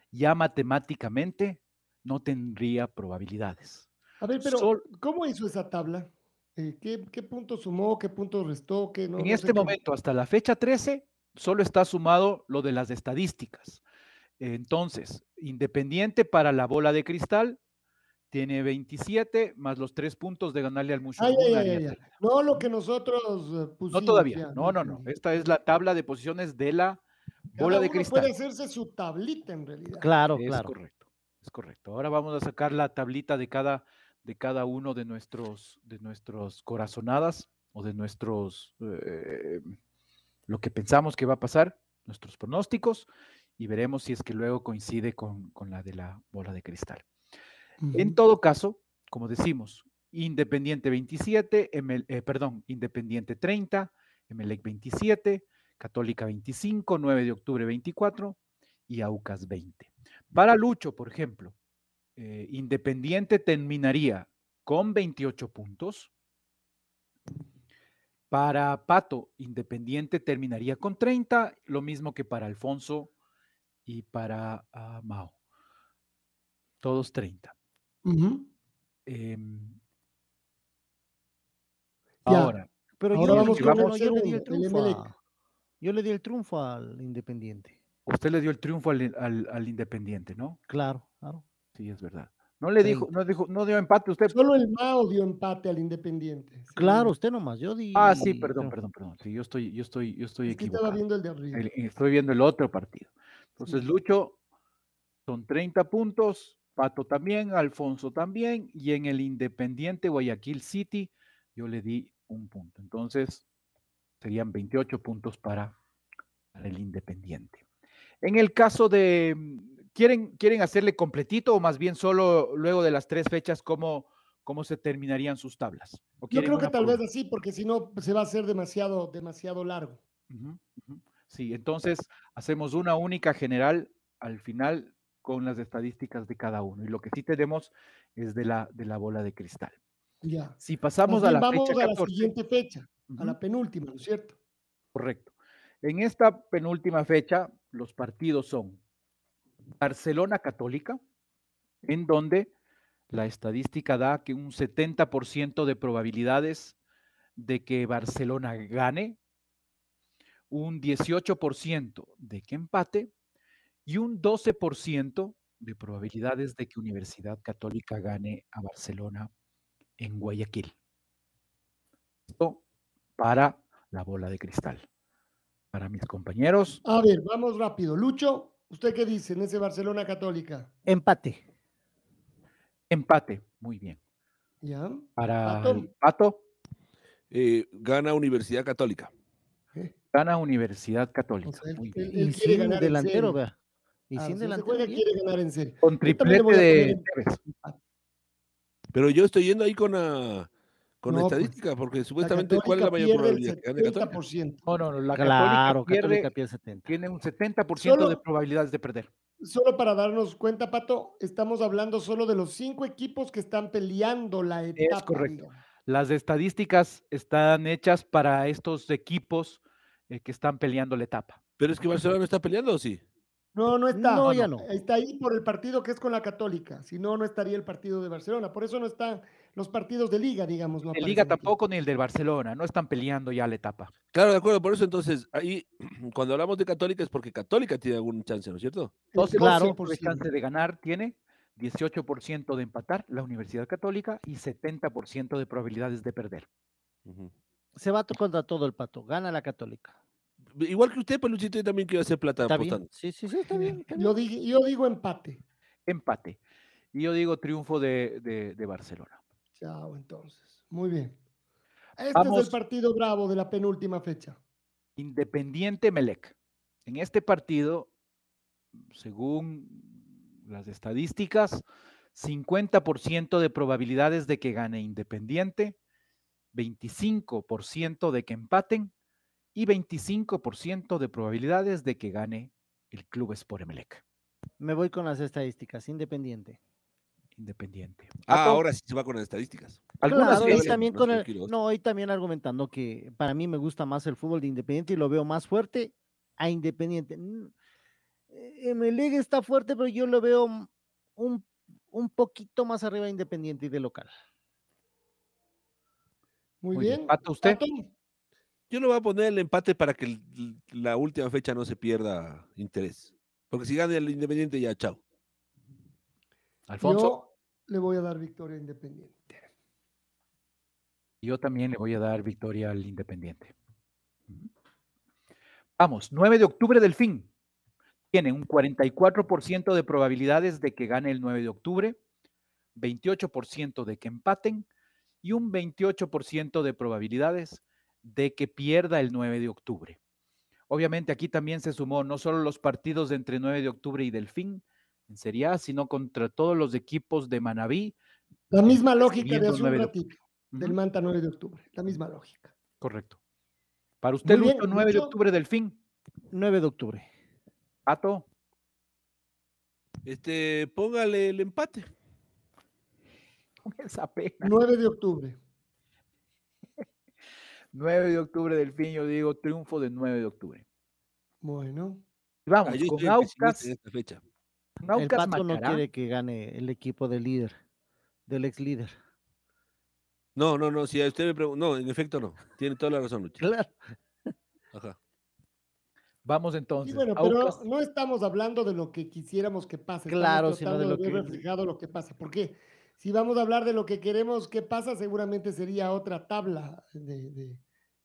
ya matemáticamente no tendría probabilidades. A ver, pero Sol- ¿cómo hizo esa tabla? Eh, ¿qué, qué punto sumó? ¿Qué punto restó? ¿Qué no, en no este momento, hasta la fecha 13, solo está sumado lo de las estadísticas. Entonces, Independiente para la bola de cristal tiene 27 más los tres puntos de ganarle al. 30. No lo que nosotros eh, pusimos. No todavía, ya, no, no, no. Esta es la tabla de posiciones de la Cada bola de uno cristal. puede hacerse su tablita en realidad. Claro, Es claro. correcto, es correcto. Ahora vamos a sacar la tablita de cada, de cada uno de nuestros, de nuestros corazonadas o de nuestros, eh, lo que pensamos que va a pasar, nuestros pronósticos, y veremos si es que luego coincide con, con la de la bola de cristal. En todo caso, como decimos, Independiente 27, ML eh, perdón, Independiente 30, Emelec 27, Católica 25, 9 de octubre 24 y Aucas 20. Para Lucho, por ejemplo, eh, Independiente terminaría con 28 puntos. Para Pato, Independiente terminaría con 30, lo mismo que para Alfonso y para ah, Mao. Todos 30. Ujú. Em, ahora, Pero Ahora yo, vamos yo- yo le di el triunfo a- yo le di el triunfo al Independiente. usted le dio el triunfo al, al- al Independiente, ¿no? Claro, claro. Sí, es verdad. No le dijo, no dijo, no dio empate usted. Solo el Mao dio empate al Independiente. sí. Claro, usted nomás. Yo di. Ah, sí, perdón, perdón, perdón. Sí, yo estoy, yo estoy, yo estoy Es que estaba viendo el de arriba. El- estoy viendo el otro partido. Entonces, Sí. Lucho, son 30 puntos, Pato también, Alfonso también, y en el Independiente Guayaquil City, yo le di un punto. Entonces, serían 28 puntos para, para el Independiente. En el caso de, ¿quieren, ¿quieren hacerle completito o más bien solo luego de las tres fechas cómo, cómo se terminarían sus tablas? ¿O Yo creo que tal vez así, porque si no se va a hacer demasiado, demasiado largo. Sí, entonces hacemos una única general al final con las estadísticas de cada uno. Y lo que sí tenemos es de la, de la bola de cristal. Ya. Si pasamos a la vamos fecha a la 14, siguiente fecha, a la penúltima, ¿no es cierto? correcto. En esta penúltima fecha, los partidos son Barcelona Católica, en donde la estadística da que un 70% de probabilidades de que Barcelona gane, un 18% de que empate y un 12% de probabilidades de que Universidad Católica gane a Barcelona en Guayaquil. Esto para la bola de cristal. Para mis compañeros, A ver, vamos rápido. Lucho, ¿usted qué dice en ese Barcelona Católica? Empate. empate. Muy bien. ¿Ya? Para Pato. Eh, gana Universidad Católica. gana Universidad Católica. O sea, él- Muy él- bien. él Y sin ganar en delantero, serio. vea. Y Ah, sin se delantero. juega, bien. quiere ganar en serio. Con triplete a de. Pero yo estoy yendo ahí con la, con No, pues, estadística, porque supuestamente, ¿cuál es la mayor el probabilidad que gane Católica? 70%. No, no, no, la Claro, Católica pierde, Católica pierde 70. tiene un 70% de probabilidades de perder. Solo para darnos cuenta, Pato, estamos hablando solo de los cinco equipos que están peleando la etapa. correcto. digamos. Las estadísticas están hechas para estos equipos eh, que están peleando la etapa. Pero es que Barcelona no está peleando, ¿o sí? No, no está. No, ya no. Está ahí por el partido que es con la Católica. Si no, no estaría el partido de Barcelona. Por eso no están los partidos de Liga, digamos. No El Liga aquí. tampoco ni el del Barcelona, no están peleando ya la etapa. Claro, de acuerdo, por eso entonces, ahí, cuando hablamos de Católica es porque Católica tiene algún chance, ¿no es cierto? El 12% Claro. de 12%. chance de ganar tiene, 18% de empatar la Universidad Católica y 70% de probabilidades de perder. Se va contra todo el pato. Gana la Católica. Igual que usted, Peluchito, yo también quiero hacer plata Está bien. Sí, sí, sí, está bien. está Yo, bien. di- yo digo empate. Empate. Y yo digo triunfo de, de- de Barcelona. Chao, entonces. Muy bien. Este es el partido bravo de la penúltima fecha. Independiente Melec. En este partido, según las estadísticas, 50% de probabilidades de que gane Independiente, 25% de que empaten y 25% de probabilidades de que gane el Club Sport Emelec. Me voy con las estadísticas. Independiente. Independiente. Ah, ahora sí se va con las estadísticas. algunas Claro, y veces- también no con el, no, y también argumentando que para mí me gusta más el fútbol de Independiente y lo veo más fuerte a Independiente. Mm, eh, está fuerte, pero yo lo veo un, un poquito más arriba de Independiente y de local. Muy, Muy bien. bien. Pato, ¿usted? Pato, Yo le voy a poner el empate para que el- la última fecha no se pierda interés. Porque si gana el Independiente, ya chao. Alfonso, Yo le voy a dar victoria Independiente. yo también le voy a dar victoria al Independiente. Vamos, 9 de octubre del fin. Tiene un 44% de probabilidades de que gane el 9 de octubre, 28% de que empaten y un 28% de probabilidades de que pierda el 9 de octubre. Obviamente aquí también se sumó no solo los partidos de entre 9 de octubre y Delfín en Serie A, sino contra todos los equipos de Manabí. La misma lógica de hace un 9 de ratito, del Manta 9 de octubre. La misma lógica. Correcto. Para usted, Muy bien, Lucho, 9 de octubre Delfín. 9 de octubre. Pato, Este, póngale el empate. con esa pena. 9 de octubre. 9 de octubre Delfín, yo digo triunfo de 9 de octubre. Bueno. Y vamos, Ah, con Aucas, esta fecha. El Pato no quiere que gane el equipo del líder, del ex líder. No, no, no, si a usted me pregunta, no, en efecto no. Tiene toda la razón, Lucho. Claro. Ajá. Vamos Sí, entonces. bueno, pero Aucas, no estamos hablando de lo que quisiéramos que pase. Claro, sino de lo ver que- reflejado lo que pasa. Porque si vamos a hablar de lo que queremos que pasa, seguramente sería otra tabla de, de-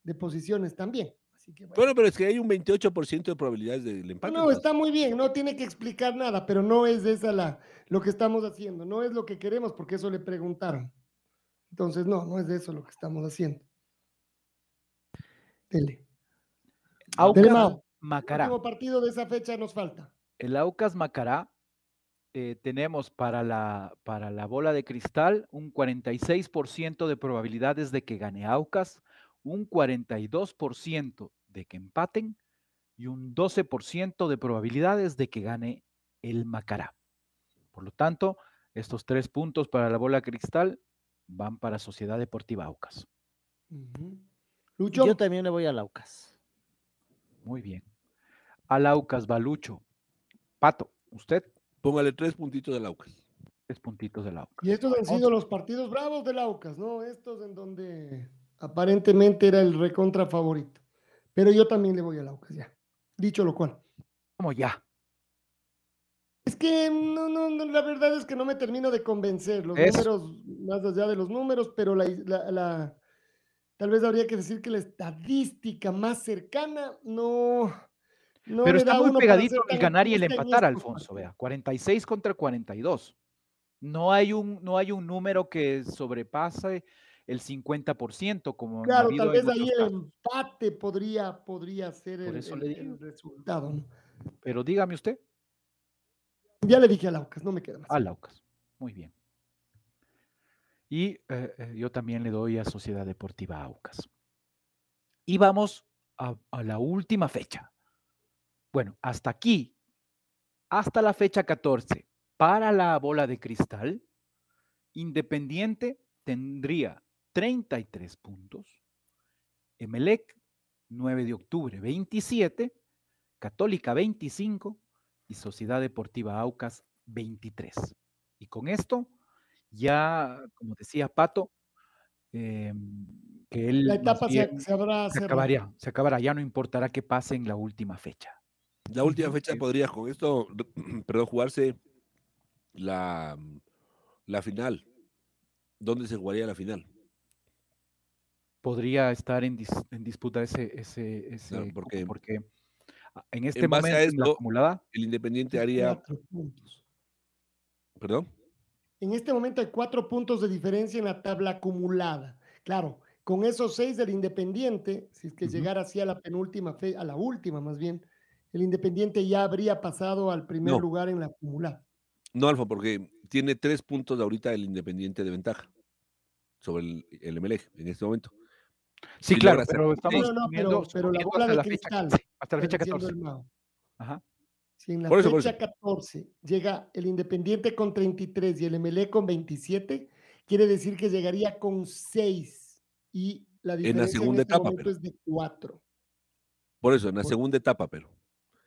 de posiciones también. Así que, bueno. Bueno, pero es que hay un 28% de probabilidades del No, empate. no, está muy bien, no tiene que explicar nada, pero no es esa la, lo que estamos haciendo, no es lo que queremos, porque eso le preguntaron. Entonces, no, no es de eso lo que estamos haciendo. Dele. Aucas. Macará. Último partido de esa fecha nos falta. El Aucas Macará eh, tenemos para la, para la bola de cristal un 46% de probabilidades de que gane Aucas, un 42% de que empaten y un 12% de probabilidades de que gane el Macará. Por lo tanto, estos tres puntos para la bola cristal van para Sociedad Deportiva Aucas. Lucho, Yo también le voy al Aucas. Muy bien. Al Aucas Balucho. Pato, usted, Póngale tres puntitos del Aucas. tres puntitos del Aucas. y estos han sido los partidos bravos del Aucas, ¿no? Estos en donde aparentemente era el recontra favorito. Pero yo también le voy al Aucas, ya. Dicho lo cual. Como ya. Es que no, no, no, la verdad es que no me termino de convencer. Los números, más allá de los números, pero la, la- la- tal vez habría que decir que la estadística más cercana no. no Pero está a muy pegadito el ganar y el en empatar, Alfonso. Vea, 46 contra 42. No hay un, no hay un número que sobrepase el 50%, como Claro, tal vez ahí el empate podría, podría ser el, resultado. ¿no? Pero dígame usted, Ya le dije al Aucas, no me queda más. al Aucas. Muy bien. Y eh, eh, yo también le doy a Sociedad Deportiva Aucas. Y vamos a, a la última fecha. Bueno, hasta aquí, hasta la fecha 14, para la bola de cristal, Independiente tendría 33 puntos, Emelec 9 de octubre 27, Católica 25 y Sociedad Deportiva Aucas 23. Y con esto, ya, como decía Pato, em, que él La etapa se, bien se habrá se acabaría, se acabará, ya no importará qué pase en la última fecha. La última fecha podría con esto, perdón, jugarse la, la final. ¿Dónde se jugaría la final? Podría estar en, dis- en disputa ese, ese, ese Claro, porque porque ah, en este en base a momento en la esto, acumulada, El Independiente haría, puntos. perdón, En este momento hay cuatro puntos de diferencia en la tabla acumulada. Claro, con esos seis del Independiente, si es que Ujú. llegara así a la penúltima, fe, a la última más bien, el Independiente ya habría pasado al primer No. lugar en la acumulada. no Alfa, porque tiene tres puntos ahorita el Independiente de ventaja sobre el, el Emelec en este momento. Sí, si claro, pero estamos No, no, pero, pero la bola hasta de la fecha cristal. 15, hasta la fecha está diciendo 14. el Mao. Ajá. Si en la Por eso, por fecha eso. 14 llega el Independiente con 33 y el MLE con 27, quiere decir que llegaría con 6 y la diferencia segunda este etapa, momento pero. es de 4. Por eso, en la Por- segunda etapa, pero.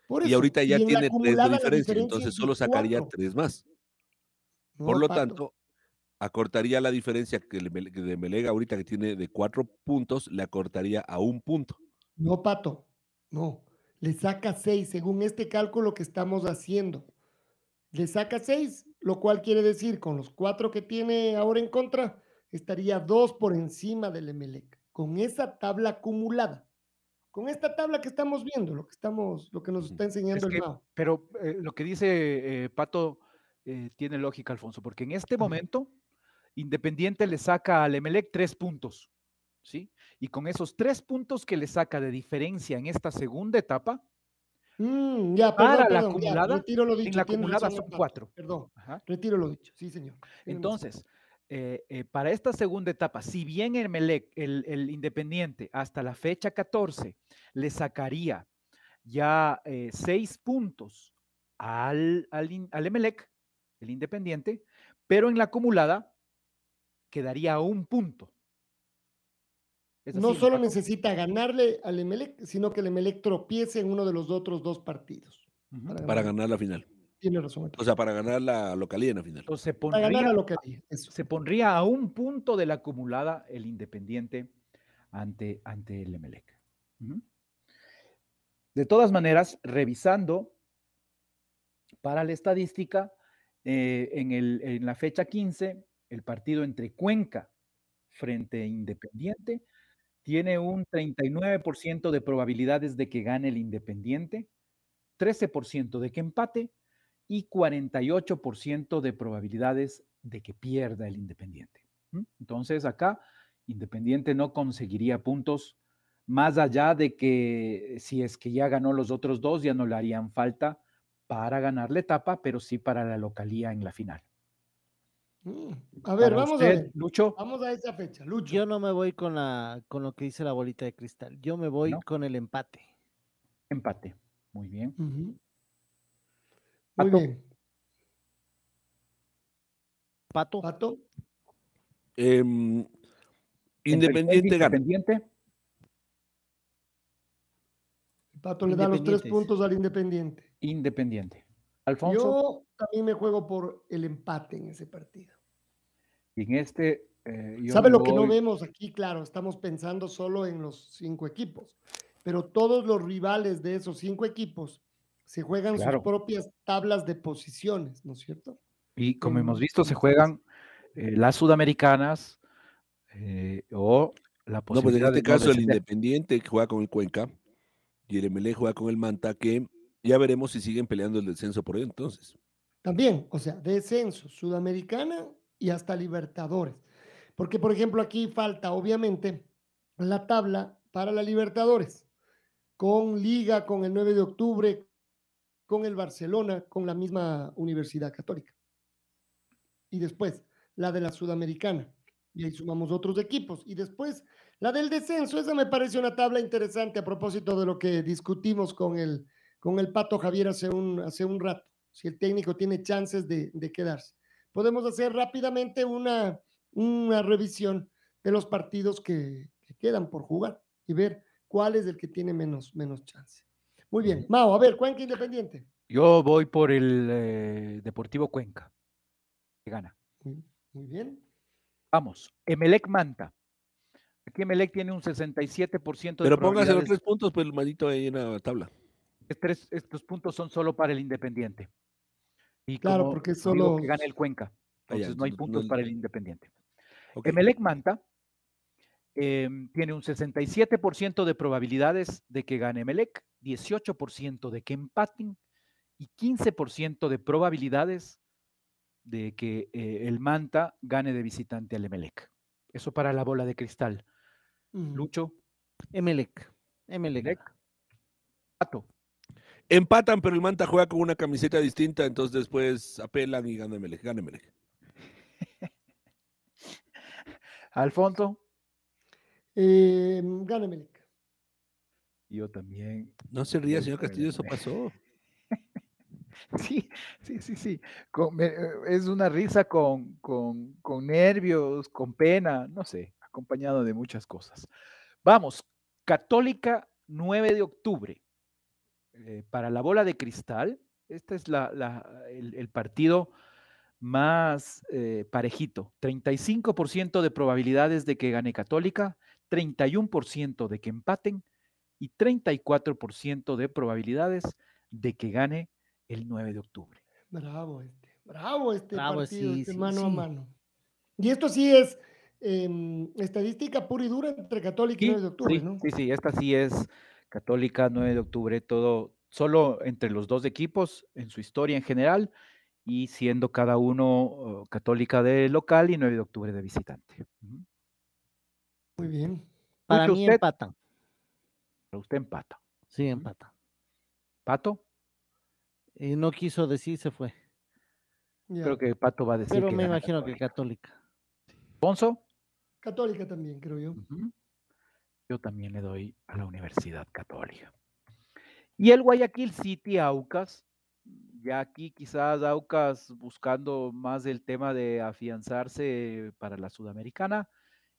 Por Y eso, ahorita ya en la tiene tres de acumulada la diferencia, diferencia entonces solo sacaría cuatro. tres más. No, Por lo Pato. tanto, acortaría la diferencia que de Melega ahorita que tiene de cuatro puntos, le acortaría a un punto. No, Pato, no. Le saca 6 según este cálculo que estamos haciendo. Le saca 6, lo cual quiere decir con los cuatro que tiene ahora en contra, estaría dos por encima del Emelec. Con esa tabla acumulada. Con esta tabla que estamos viendo, lo que, estamos, lo que nos está Es enseñando el que, Mao. pero eh, lo que dice eh, Pato eh, tiene lógica, Alfonso, porque en este momento Independiente le saca al Emelec tres puntos, ¿sí? Y con esos tres puntos que le saca de diferencia en esta segunda etapa, Mm, ya, perdón, para la ya, acumulada, retiro lo en la acumulada son cuatro. Perdón, ajá, retiro lo dicho. Sí, señor. Entonces, eh, eh, para esta segunda etapa, si bien el, Melec, el, el Independiente hasta la fecha 14 le sacaría ya eh, seis puntos al, al, al Emelec, el Independiente, pero en la acumulada quedaría a un punto. ¿Es No así, solo Paco? necesita ganarle al Emelec, sino que el Emelec tropiece en uno de los otros dos partidos. Para Para ganar. ganar la final. Tiene razón. O sea, para ganar la localía en la final. Entonces se para ganar pondría, a lo que dije. Eso. se pondría a un punto de la acumulada el Independiente ante, ante el Emelec. De todas maneras, revisando para la estadística, eh, en, el- en la fecha 15, el partido entre Cuenca frente Independiente tiene un 39% de probabilidades de que gane el Independiente, 13% de que empate y 48% de probabilidades de que pierda el Independiente. Entonces acá Independiente no conseguiría puntos más allá de que si es que ya ganó los otros dos, ya no le harían falta para ganar la etapa, pero sí para la localía en la final. Mm, A ver, vamos a ver. Lucho, Vamos a esa fecha. Lucho. Yo no me voy con, la, con lo que dice la bolita de cristal. Yo me voy ¿No? con el empate. empate. Muy bien. Muy Pato. bien. Pato. Pato. Em, Independiente gana. Independiente, Pato le da los tres puntos al Independiente. Independiente. Alfonso, Yo también me juego por el empate en ese partido. y en este... eh, yo ¿Sabe lo que no voy- vemos aquí? Claro, estamos pensando solo en los cinco equipos. pero todos los rivales de esos cinco equipos se juegan Claro. sus propias tablas de posiciones, ¿no es cierto? Y como en- hemos visto, se juegan eh, las sudamericanas eh, o la No, pues en posibilidad este de no caso el. Independiente que juega con el Cuenca y el MLE juega con el Manta, que ya veremos si siguen peleando el descenso por ahí entonces. También, o sea, descenso, Sudamericana y hasta Libertadores. Porque, por ejemplo, aquí falta, obviamente, la tabla para la Libertadores, con Liga, con el 9 de octubre, con el Barcelona, con la misma Universidad Católica. Y después, la de la Sudamericana. Y ahí sumamos otros equipos. Y después, la del descenso, esa me parece una tabla interesante a propósito de lo que discutimos con el, con el Pato Javier hace un, hace un rato si el técnico tiene chances de, de quedarse. Podemos hacer rápidamente una, una revisión de los partidos que, que quedan por jugar y ver cuál es el que tiene menos, menos chance. Muy bien, Mao, a ver, Cuenca Independiente. Yo voy por el eh, Deportivo Cuenca. Que gana. Muy, bien. Vamos, Emelec Manta. Aquí Emelec tiene un 67% de Pero póngase los tres puntos, pues el manito ahí en la tabla. Estos puntos son solo para el Independiente. Y Claro, como porque solo- que gana el Cuenca. Ah, Entonces no hay puntos no- para el Independiente. Ok. Emelec Manta em, tiene un 67% de probabilidades de que gane Emelec, 18% de que empaten y 15% de probabilidades de que eh, el Manta gane de visitante al Emelec. Eso para la bola de cristal. Mm. Lucho, Emelec. Emelec. Emelec, Pato. Empatan, pero el Manta juega con una camiseta distinta, entonces después apelan y gana Emelec. Gana Emelec. Alfonso, Eh, gana yo también. No se ría, señor Castillo, eso pasó. Sí, sí, sí, sí. con- eh, es una risa con, con, con nervios, con pena, no sé, acompañado de muchas cosas. Vamos, Católica 9 de octubre. Eh, para la bola de cristal, este es la, la- el, el partido más eh, parejito. 35% de probabilidades de que gane Católica, 31% de que empaten y 34% de probabilidades de que gane el 9 de octubre. Bravo este, bravo este Bravo, partido, sí, este sí, mano a mano. Y esto sí es em, estadística pura y dura entre Católica y Sí, 9 de octubre, sí, ¿no? sí, sí, esta sí es Católica 9 de octubre, todo solo entre los dos equipos en su historia en general y siendo cada uno oh, Católica de local y 9 de octubre de visitante. Muy bien. Para mí usted- empatan. Pero usted empata. Sí, empatan. Pato, Y no quiso decir, se fue. Ya. creo que Pato va a decir Pero que me imagino que Católica. Alfonso, Católica también, creo yo. Ujú. Yo también le doy a la Universidad Católica. Y el Guayaquil City Aucas, ya aquí quizás Aucas buscando más el tema de afianzarse para la Sudamericana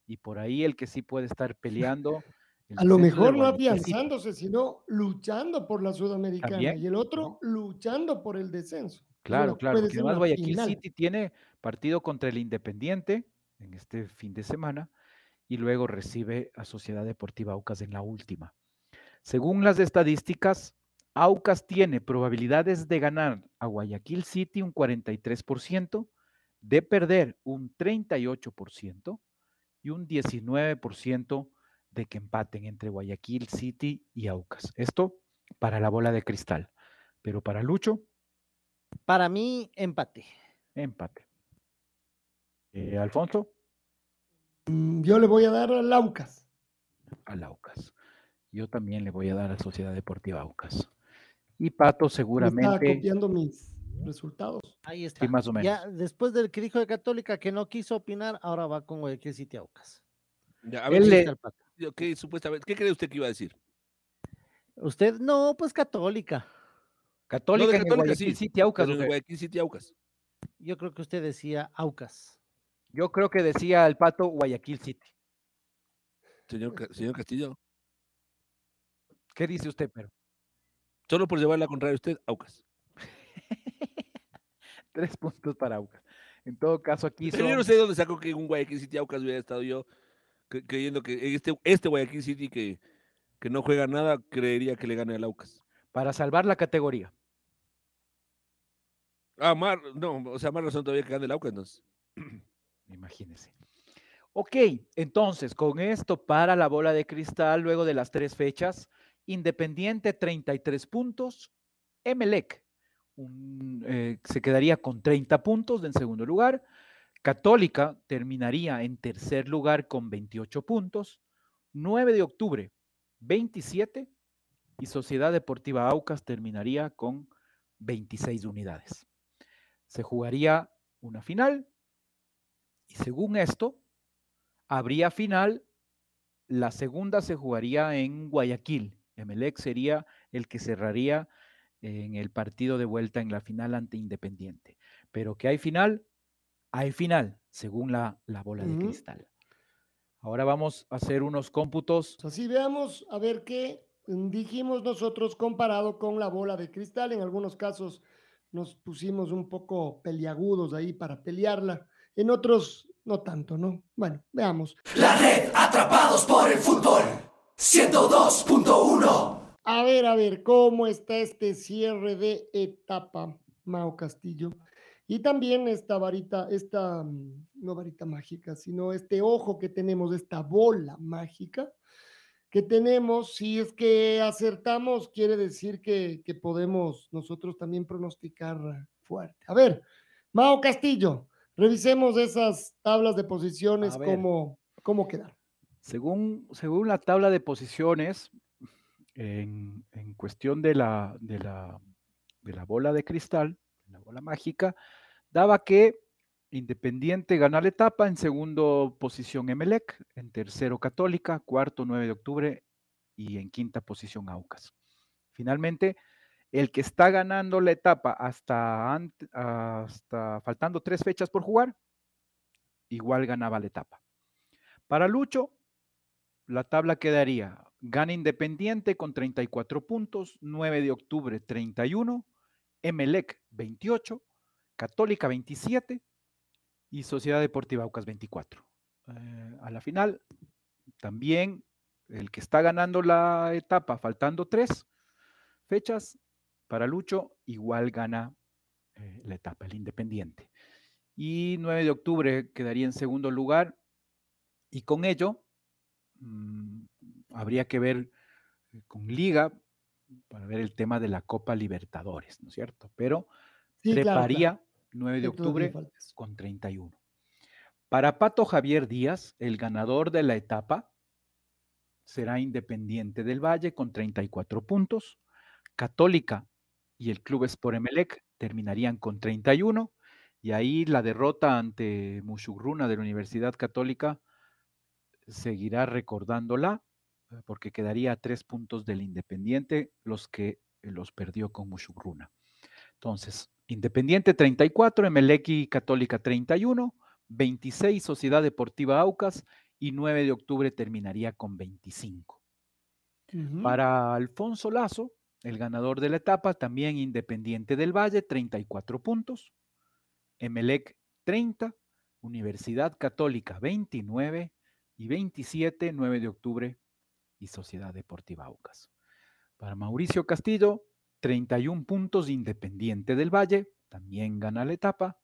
y por ahí el que sí puede estar peleando. el A lo mejor no afianzándose, sino luchando por la Sudamericana. También, Y el otro luchando por el descenso. Claro, claro, porque además Guayaquil final. City tiene partido contra el Independiente en este fin de semana y luego recibe a Sociedad Deportiva Aucas en la última. Según las estadísticas, Aucas tiene probabilidades de ganar a Guayaquil City un 43%, de perder un 38% y un 19% de que empaten entre Guayaquil City y Aucas. Esto para la bola de cristal. Pero para Lucho, Para mí, empate. Empate. Eh, Alfonso, Yo le voy a dar al Aucas. al Aucas. Yo también le voy a dar a Sociedad Deportiva Aucas. Y Pato Me está seguramente, copiando mis resultados. Ahí está. más o Ya después del que dijo de Católica que no quiso opinar, ahora va con Guayaquil City Aucas. Ya, a Él ver, le- ¿qué- Está el pato. yo qué, supuestamente, ¿qué cree usted que iba a decir? Usted, no, pues Católica. Católica No, de en el Católica, Guayaquil sí, City Aucas. Guayaquil City Aucas. Yo creo que usted decía Aucas. Yo creo que decía el Pato Guayaquil City. Señor, Ca- señor Castillo, ¿Qué dice usted, pero? solo por llevar la contraria a usted, Aucas. Tres puntos para Aucas. En todo caso, aquí Pero yo son... no sé dónde sacó que un Guayaquil City Aucas hubiera estado yo cre- creyendo que este, este Guayaquil City que que no juega nada, creería que le gane al Aucas. Para salvar la categoría. Ah, más, no, o sea, más razón todavía que gane el Aucas, entonces. Imagínense. Ok, entonces con esto para la bola de cristal, luego de las tres fechas, Independiente 33 puntos, Emelec eh, se quedaría con 30 puntos en segundo lugar, Católica terminaría en tercer lugar con 28 puntos, 9 de octubre 27 y Sociedad Deportiva Aucas terminaría con 26 unidades. Se jugaría una final y según esto, habría final. La segunda se jugaría en Guayaquil. Emelec sería el que cerraría en el partido de vuelta en la final ante Independiente. Pero que hay final, hay final, según la, la bola de cristal. Ahora vamos a hacer unos cómputos. Así veamos a ver qué dijimos nosotros comparado con la bola de cristal. En algunos casos nos pusimos un poco peliagudos ahí para pelearla. En otros, no tanto, ¿no? Bueno, veamos. La red Atrapados por el Fútbol 102.1. A ver, a ver, ¿cómo está este cierre de etapa, Mao Castillo? Y también esta varita, esta, mm, no varita mágica, sino este ojo que tenemos, esta bola mágica que tenemos, si es que acertamos, quiere decir que, que podemos nosotros también pronosticar fuerte. A ver, Mao Castillo, revisemos esas tablas de posiciones, cómo, cómo quedaron. Según, según la tabla de posiciones, en, cuestión de la, de, la, de la bola de cristal, la bola mágica, daba que Independiente gana la etapa, en segundo posición Emelec, en tercero Católica, cuarto 9 de octubre y en quinta posición Aucas. Finalmente, el que está ganando la etapa hasta, hasta faltando tres fechas por jugar, igual ganaba la etapa. Para Lucho, la tabla quedaría, gana Independiente con 34 puntos, 9 de octubre 31, Emelec 28, Católica 27 y Sociedad Deportiva Aucas 24. Eh, a la final, también el que está ganando la etapa, faltando tres fechas, para Lucho igual gana eh, la etapa, el Independiente. Y 9 de octubre quedaría en segundo lugar y con ello mm, habría que ver eh, con Liga para ver el tema de la Copa Libertadores, ¿no es cierto? Pero treparía 9 de octubre con 31. Para Pato Javier Díaz, el ganador de la etapa será Independiente del Valle con 34 puntos. Católica y el Club Sport Emelec terminarían con 31. Y ahí la derrota ante Mushugruna de la Universidad Católica seguirá recordándola eh, porque quedaría a tres puntos del Independiente, los que los perdió con Mushugruna. Entonces, Independiente 34, Emelec Católica 31, 26 Sociedad Deportiva Aucas y 9 de octubre terminaría con 25. Para Alfonso Lazo, el ganador de la etapa, también Independiente del Valle, 34 puntos. Emelec 30, Universidad Católica 29 y 27, 9 de octubre y Sociedad Deportiva Aucas. Para Mauricio Castillo, 31 puntos Independiente del Valle, también gana la etapa.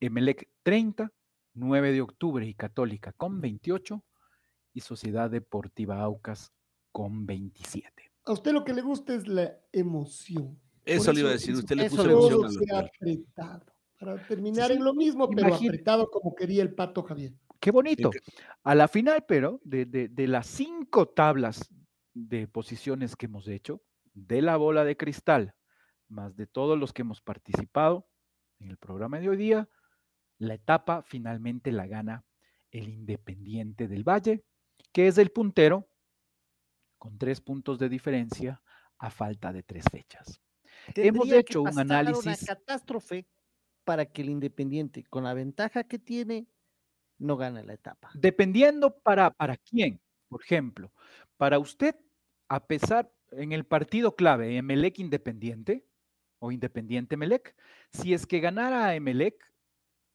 Emelec 30, 9 de octubre y Católica con 28 y Sociedad Deportiva Aucas con 27. A usted lo que le gusta es la emoción. Eso, le iba a decir, usted le puso emoción. A apretado. Para terminar en lo mismo, pero apretado como quería el pato Javier. Qué bonito. A la final, pero, de, de las cinco tablas de posiciones que hemos hecho, de la bola de cristal, más de todos los que hemos participado en el programa de hoy día, la etapa finalmente la gana el Independiente del Valle, que es el puntero con tres puntos de diferencia a falta de tres fechas. Hemos hecho un análisis. Una catástrofe para que el Independiente, con la ventaja que tiene, no gane la etapa. Dependiendo para, para quién, por ejemplo, para usted, a pesar, en el partido clave, Emelec Independiente o Independiente Emelec, si es que ganara Emelec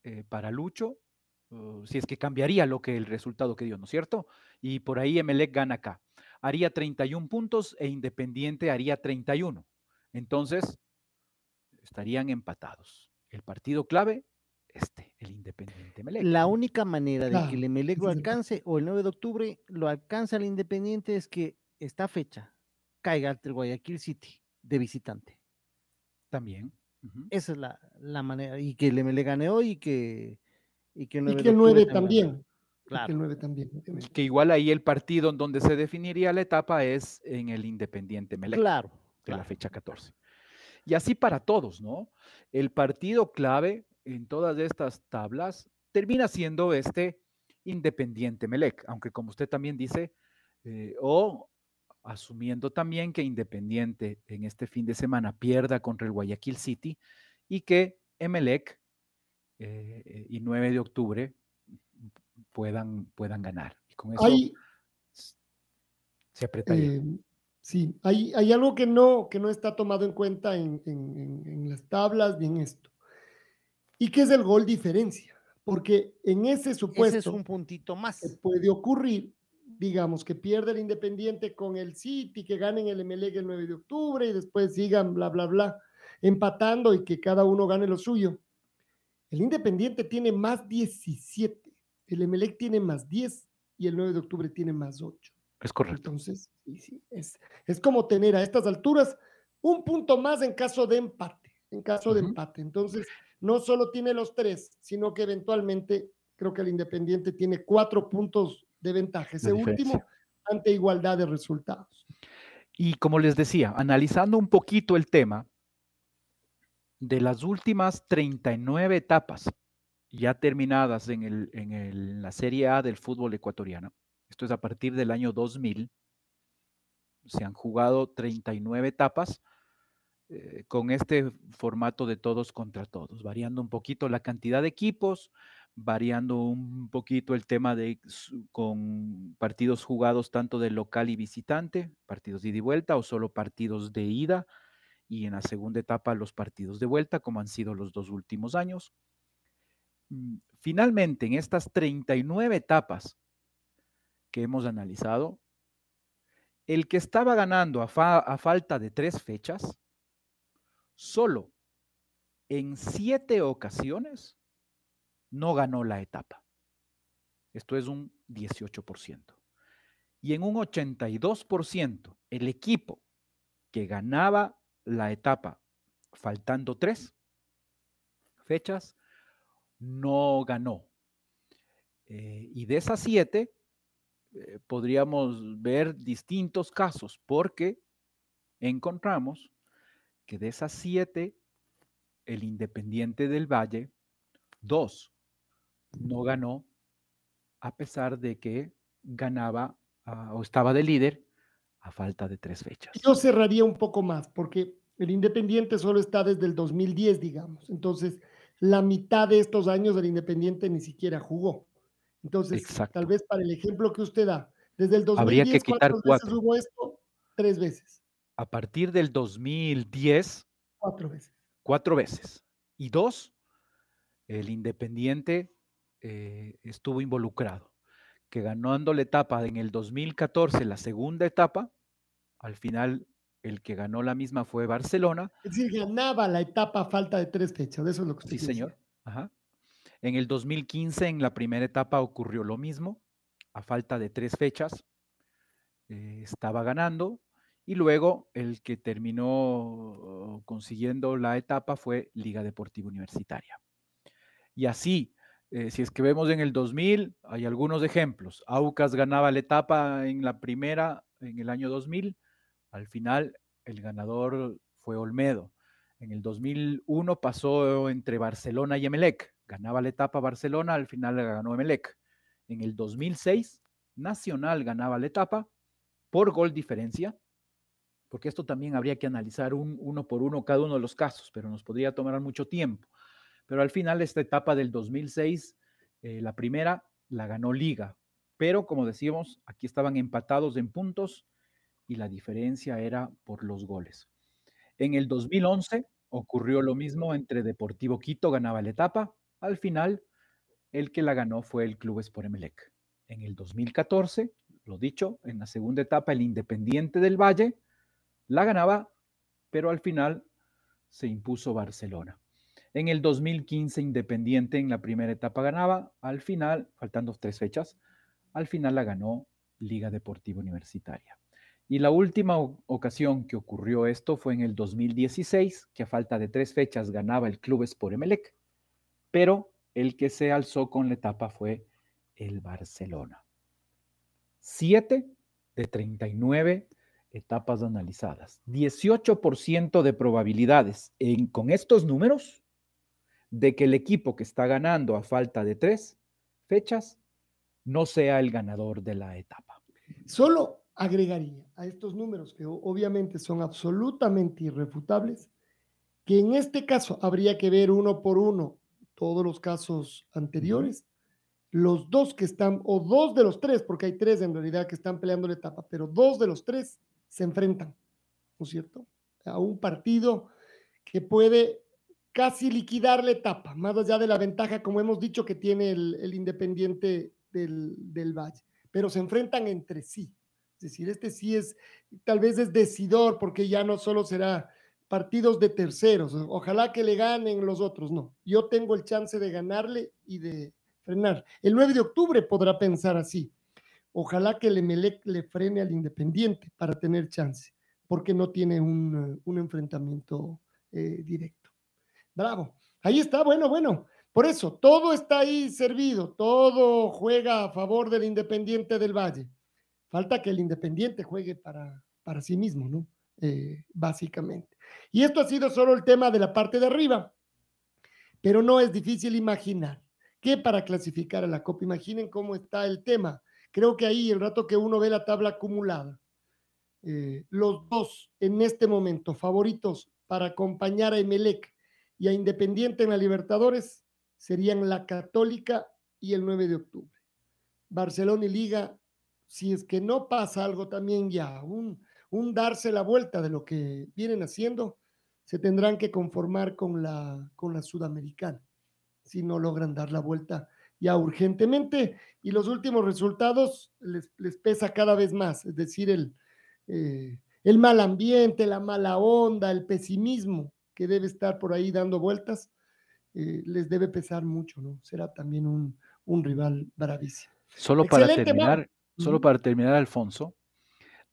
eh, para Lucho, si es que cambiaría lo que el resultado que dio, ¿no es cierto? Y por ahí Emelec gana acá. Haría 31 puntos e Independiente haría 31. Entonces, estarían empatados. El partido clave, este, el Independiente Melec. La única manera de Claro, que el Emelec lo alcance o el 9 de octubre lo alcanza el Independiente es que esta fecha caiga ante el Guayaquil City de visitante. También. Esa es la, la manera. Y que el Emelec gane hoy y que, y que el 9, Y que el octubre 9 también. Y Que Claro. el 9 también. obviamente. Que igual ahí el partido en donde se definiría la etapa es en el Independiente Melec. Claro. de la fecha 14. Y así para todos, ¿no? El partido clave en todas estas tablas termina siendo este Independiente Melec, aunque como usted también dice, eh, o asumiendo también que Independiente en este fin de semana pierda contra el Guayaquil City y que Emelec eh, y 9 de octubre puedan, puedan ganar. Y con eso Hay, se apretaría. eh, sí, hay, hay algo que no, que no está tomado en cuenta en, en- en- en las tablas ni en esto. Y que es el gol diferencia. Porque en ese Ese supuesto es un puntito más. que puede ocurrir, digamos, que pierde el Independiente con el City, que ganen el MLG el 9 de octubre y después sigan bla, bla, bla, empatando y que cada uno gane lo suyo. El Independiente tiene más 17, el Emelec tiene más 10 y el 9 de octubre tiene más 8. Es correcto. Entonces, sí, sí, es, es como tener a estas alturas un punto más en caso de empate, en caso de empate. Entonces, no solo tiene los tres, sino que eventualmente creo que el Independiente tiene cuatro puntos de ventaja. Ese último ante igualdad de resultados. Y como les decía, analizando un poquito el tema, de las últimas 39 etapas ya terminadas en, el, en el- la Serie A del fútbol ecuatoriano, esto es a partir del año 2000, se han jugado 39 etapas eh, con este formato de todos contra todos, variando un poquito la cantidad de equipos, variando un poquito el tema de con partidos jugados tanto de local y visitante, partidos de ida y vuelta o solo partidos de ida y en la segunda etapa los partidos de vuelta, como han sido los dos últimos años. Mm, Finalmente, en estas 39 etapas que hemos analizado, el que estaba ganando a, fa- a falta de tres fechas, solo en siete ocasiones no ganó la etapa. Esto es un 18%. Y en un 82%, el equipo que ganaba la etapa faltando tres fechas no ganó. Eh, y de esas siete, eh, podríamos ver distintos casos, porque encontramos que de esas siete, el Independiente del Valle, dos, no ganó, a pesar de que ganaba ah, o estaba de líder a falta de tres fechas. Yo cerraría un poco más, porque el Independiente solo está desde el 2010, digamos. Entonces, la mitad de estos años el Independiente ni siquiera jugó. Entonces, Exacto. tal vez para el ejemplo que usted da, desde el 2010, Habría que quitar ¿cuántas veces cuatro. hubo esto? Tres veces, A partir del 2010, cuatro veces. cuatro veces. Y dos, el Independiente eh, estuvo involucrado, que ganando la etapa en el 2014, la segunda etapa, al final el que ganó la misma fue Barcelona. Es decir, ganaba la etapa a falta de tres fechas, eso es lo que usted Sí, señor. Ajá. En el 2015, en la primera etapa, ocurrió lo mismo, a falta de tres fechas, eh, estaba ganando. Y luego el que terminó consiguiendo la etapa fue Liga Deportiva Universitaria. Y así, eh, si es que vemos en el 2000, hay algunos ejemplos. Aucas ganaba la etapa en la primera, en el año 2000. Al final, el ganador fue Olmedo. En el 2001 pasó entre Barcelona y Emelec. Ganaba la etapa Barcelona, al final la ganó Emelec. En el 2006, Nacional ganaba la etapa por gol diferencia, porque esto también habría que analizar un, uno por uno cada uno de los casos, pero nos podría tomar mucho tiempo. Pero al final esta etapa del 2006, eh, la primera la ganó Liga, pero como decíamos, aquí estaban empatados en puntos y la diferencia era por los goles. En el 2011 ocurrió lo mismo entre Deportivo Quito, ganaba la etapa, al final el que la ganó fue el Club Sport Emelec. En el 2014 lo dicho, en la segunda etapa el Independiente del Valle la ganaba, pero al final se impuso Barcelona. En el 2015 Independiente en la primera etapa ganaba, al final, faltando tres fechas, al final la ganó Liga Deportiva Universitaria. Y la última ocasión que ocurrió esto fue en el 2016, que a falta de tres fechas ganaba el Club Sport Emelec, pero el que se alzó con la etapa fue el Barcelona. Siete de 39 etapas analizadas. 18% de probabilidades con estos números de que el equipo que está ganando a falta de tres fechas no sea el ganador de la etapa. Solo agregaría a estos números, que obviamente son absolutamente irrefutables, que en este caso habría que ver uno por uno todos los casos anteriores, los dos que están, o dos de los tres, porque hay tres en realidad que están peleando la etapa, pero dos de los tres se enfrentan, ¿no es cierto? A un partido que puede casi liquidar la etapa, más allá de la ventaja, como hemos dicho, que tiene el, Independiente del, del, Valle, pero se enfrentan entre sí. Es decir, este sí es, tal vez es decidor, porque ya no solo será partidos de terceros, ojalá que le ganen los otros, no, yo tengo el chance de ganarle y de frenar. El 9 de octubre podrá pensar así, Ojalá que Emelec le frene al Independiente para tener chance, porque no tiene un, enfrentamiento eh, directo. Bravo. Ahí está, bueno, bueno. Por eso, todo está ahí servido, todo juega a favor del Independiente del Valle. Falta que el Independiente juegue para, para sí mismo, ¿no? Eh, básicamente. Y esto ha sido solo el tema de la parte de arriba, pero no es difícil imaginar que para clasificar a la Copa, imaginen cómo está el tema Creo que ahí, el rato que uno ve la tabla acumulada, eh, los dos en este momento favoritos para acompañar a Emelec y a Independiente en la Libertadores serían la Católica y el 9 de octubre. Barcelona y Liga, si es que no pasa algo también ya, un, un darse la vuelta de lo que vienen haciendo, se tendrán que conformar con la, con la Sudamericana, si no logran dar la vuelta ya urgentemente y los últimos resultados les, pesa cada vez más, es decir, el, eh, el mal ambiente, la mala onda, el pesimismo que debe estar por ahí dando vueltas, eh, les debe pesar mucho, ¿no? Será también un, rival bravísimo. Solo para terminar, solo para terminar, Alfonso,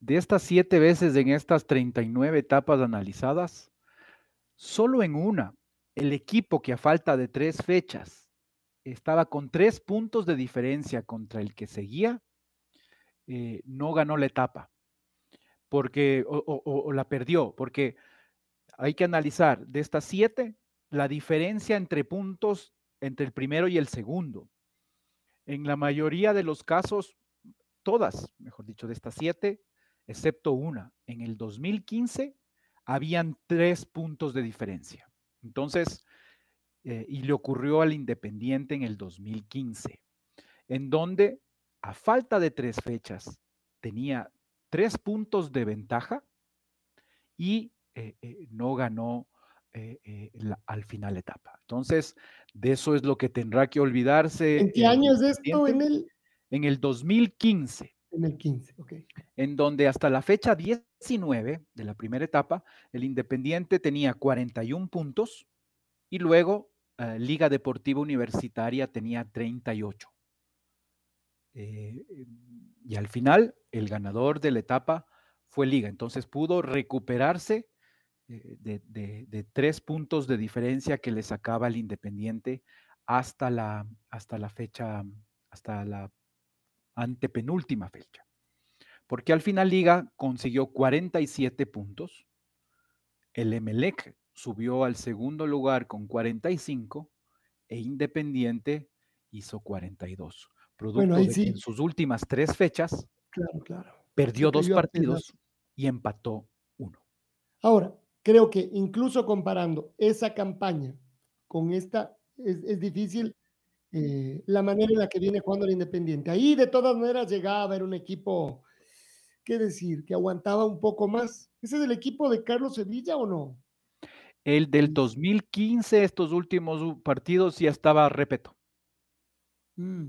de estas siete veces en estas 39 etapas analizadas, solo en una, el equipo que a falta de tres fechas estaba con tres puntos de diferencia contra el que seguía, eh, no ganó la etapa, porque, o, la perdió, porque hay que analizar de estas siete la diferencia entre puntos entre el primero y el segundo. En la mayoría de los casos, todas, mejor dicho, de estas siete, excepto una, en el 2015 habían tres puntos de diferencia. Entonces, eh, y le ocurrió al Independiente en el 2015, en donde a falta de tres fechas tenía tres puntos de ventaja y eh, eh, no ganó al final etapa. Entonces, de eso es lo que tendrá que olvidarse. ¿En qué año es esto? En el... En el 2015. En el 15, ok. En donde hasta la fecha 19 de la primera etapa, el Independiente tenía 41 puntos y luego Ah, Liga Deportiva Universitaria tenía 38. Eh, y al final, el ganador de la etapa fue Liga. Entonces pudo recuperarse eh, de, tres puntos de diferencia que le sacaba el Independiente hasta la, hasta la fecha, hasta la antepenúltima fecha. Porque al final Liga consiguió 47 puntos. El Emelec subió al segundo lugar con 45 e Independiente hizo 42. Producto de que en sus últimas tres fechas perdió dos partidos y empató uno. Ahora, creo que incluso comparando esa campaña con esta, es, difícil eh, la manera en la que viene jugando el Independiente. Ahí de todas maneras llegaba, era un equipo, ¿qué decir? Que aguantaba un poco más. ¿Ese es el equipo de Carlos Sevilla o no? El del 2015, estos últimos partidos ya estaba repeto. Mm.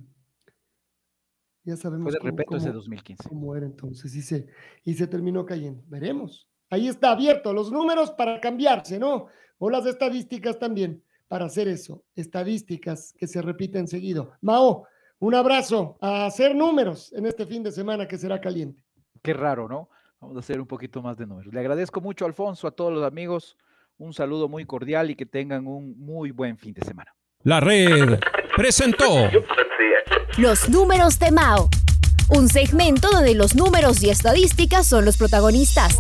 Ya sabemos Fue de cómo- repeto ese cómo- 2015. cómo era entonces y se, y se terminó cayendo. Veremos. Ahí está abierto los números para cambiarse, ¿no? O las estadísticas también para hacer eso. Estadísticas que se repiten seguido. Mao, un abrazo a hacer números en este fin de semana que será caliente. Qué raro, ¿no? Vamos a hacer un poquito más de números. Le agradezco mucho, Alfonso, a todos los amigos. Un saludo muy cordial y que tengan un muy buen fin de semana. La red presentó Los números de Mao. Un segmento donde los números y estadísticas son los protagonistas.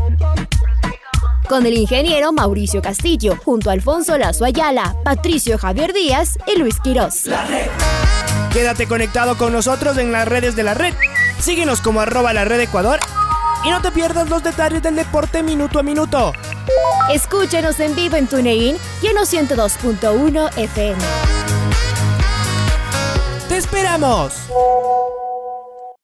Con el ingeniero Mauricio Castillo, junto a Alfonso Lazo Ayala, Patricio Javier Díaz y Luis Quirós. Quédate conectado con nosotros en las redes de la red. Síguenos como arroba la red Ecuador y no te pierdas los detalles del deporte minuto a minuto. Escúchenos en vivo en TuneIn y en los 102.1 FM. ¡Te esperamos!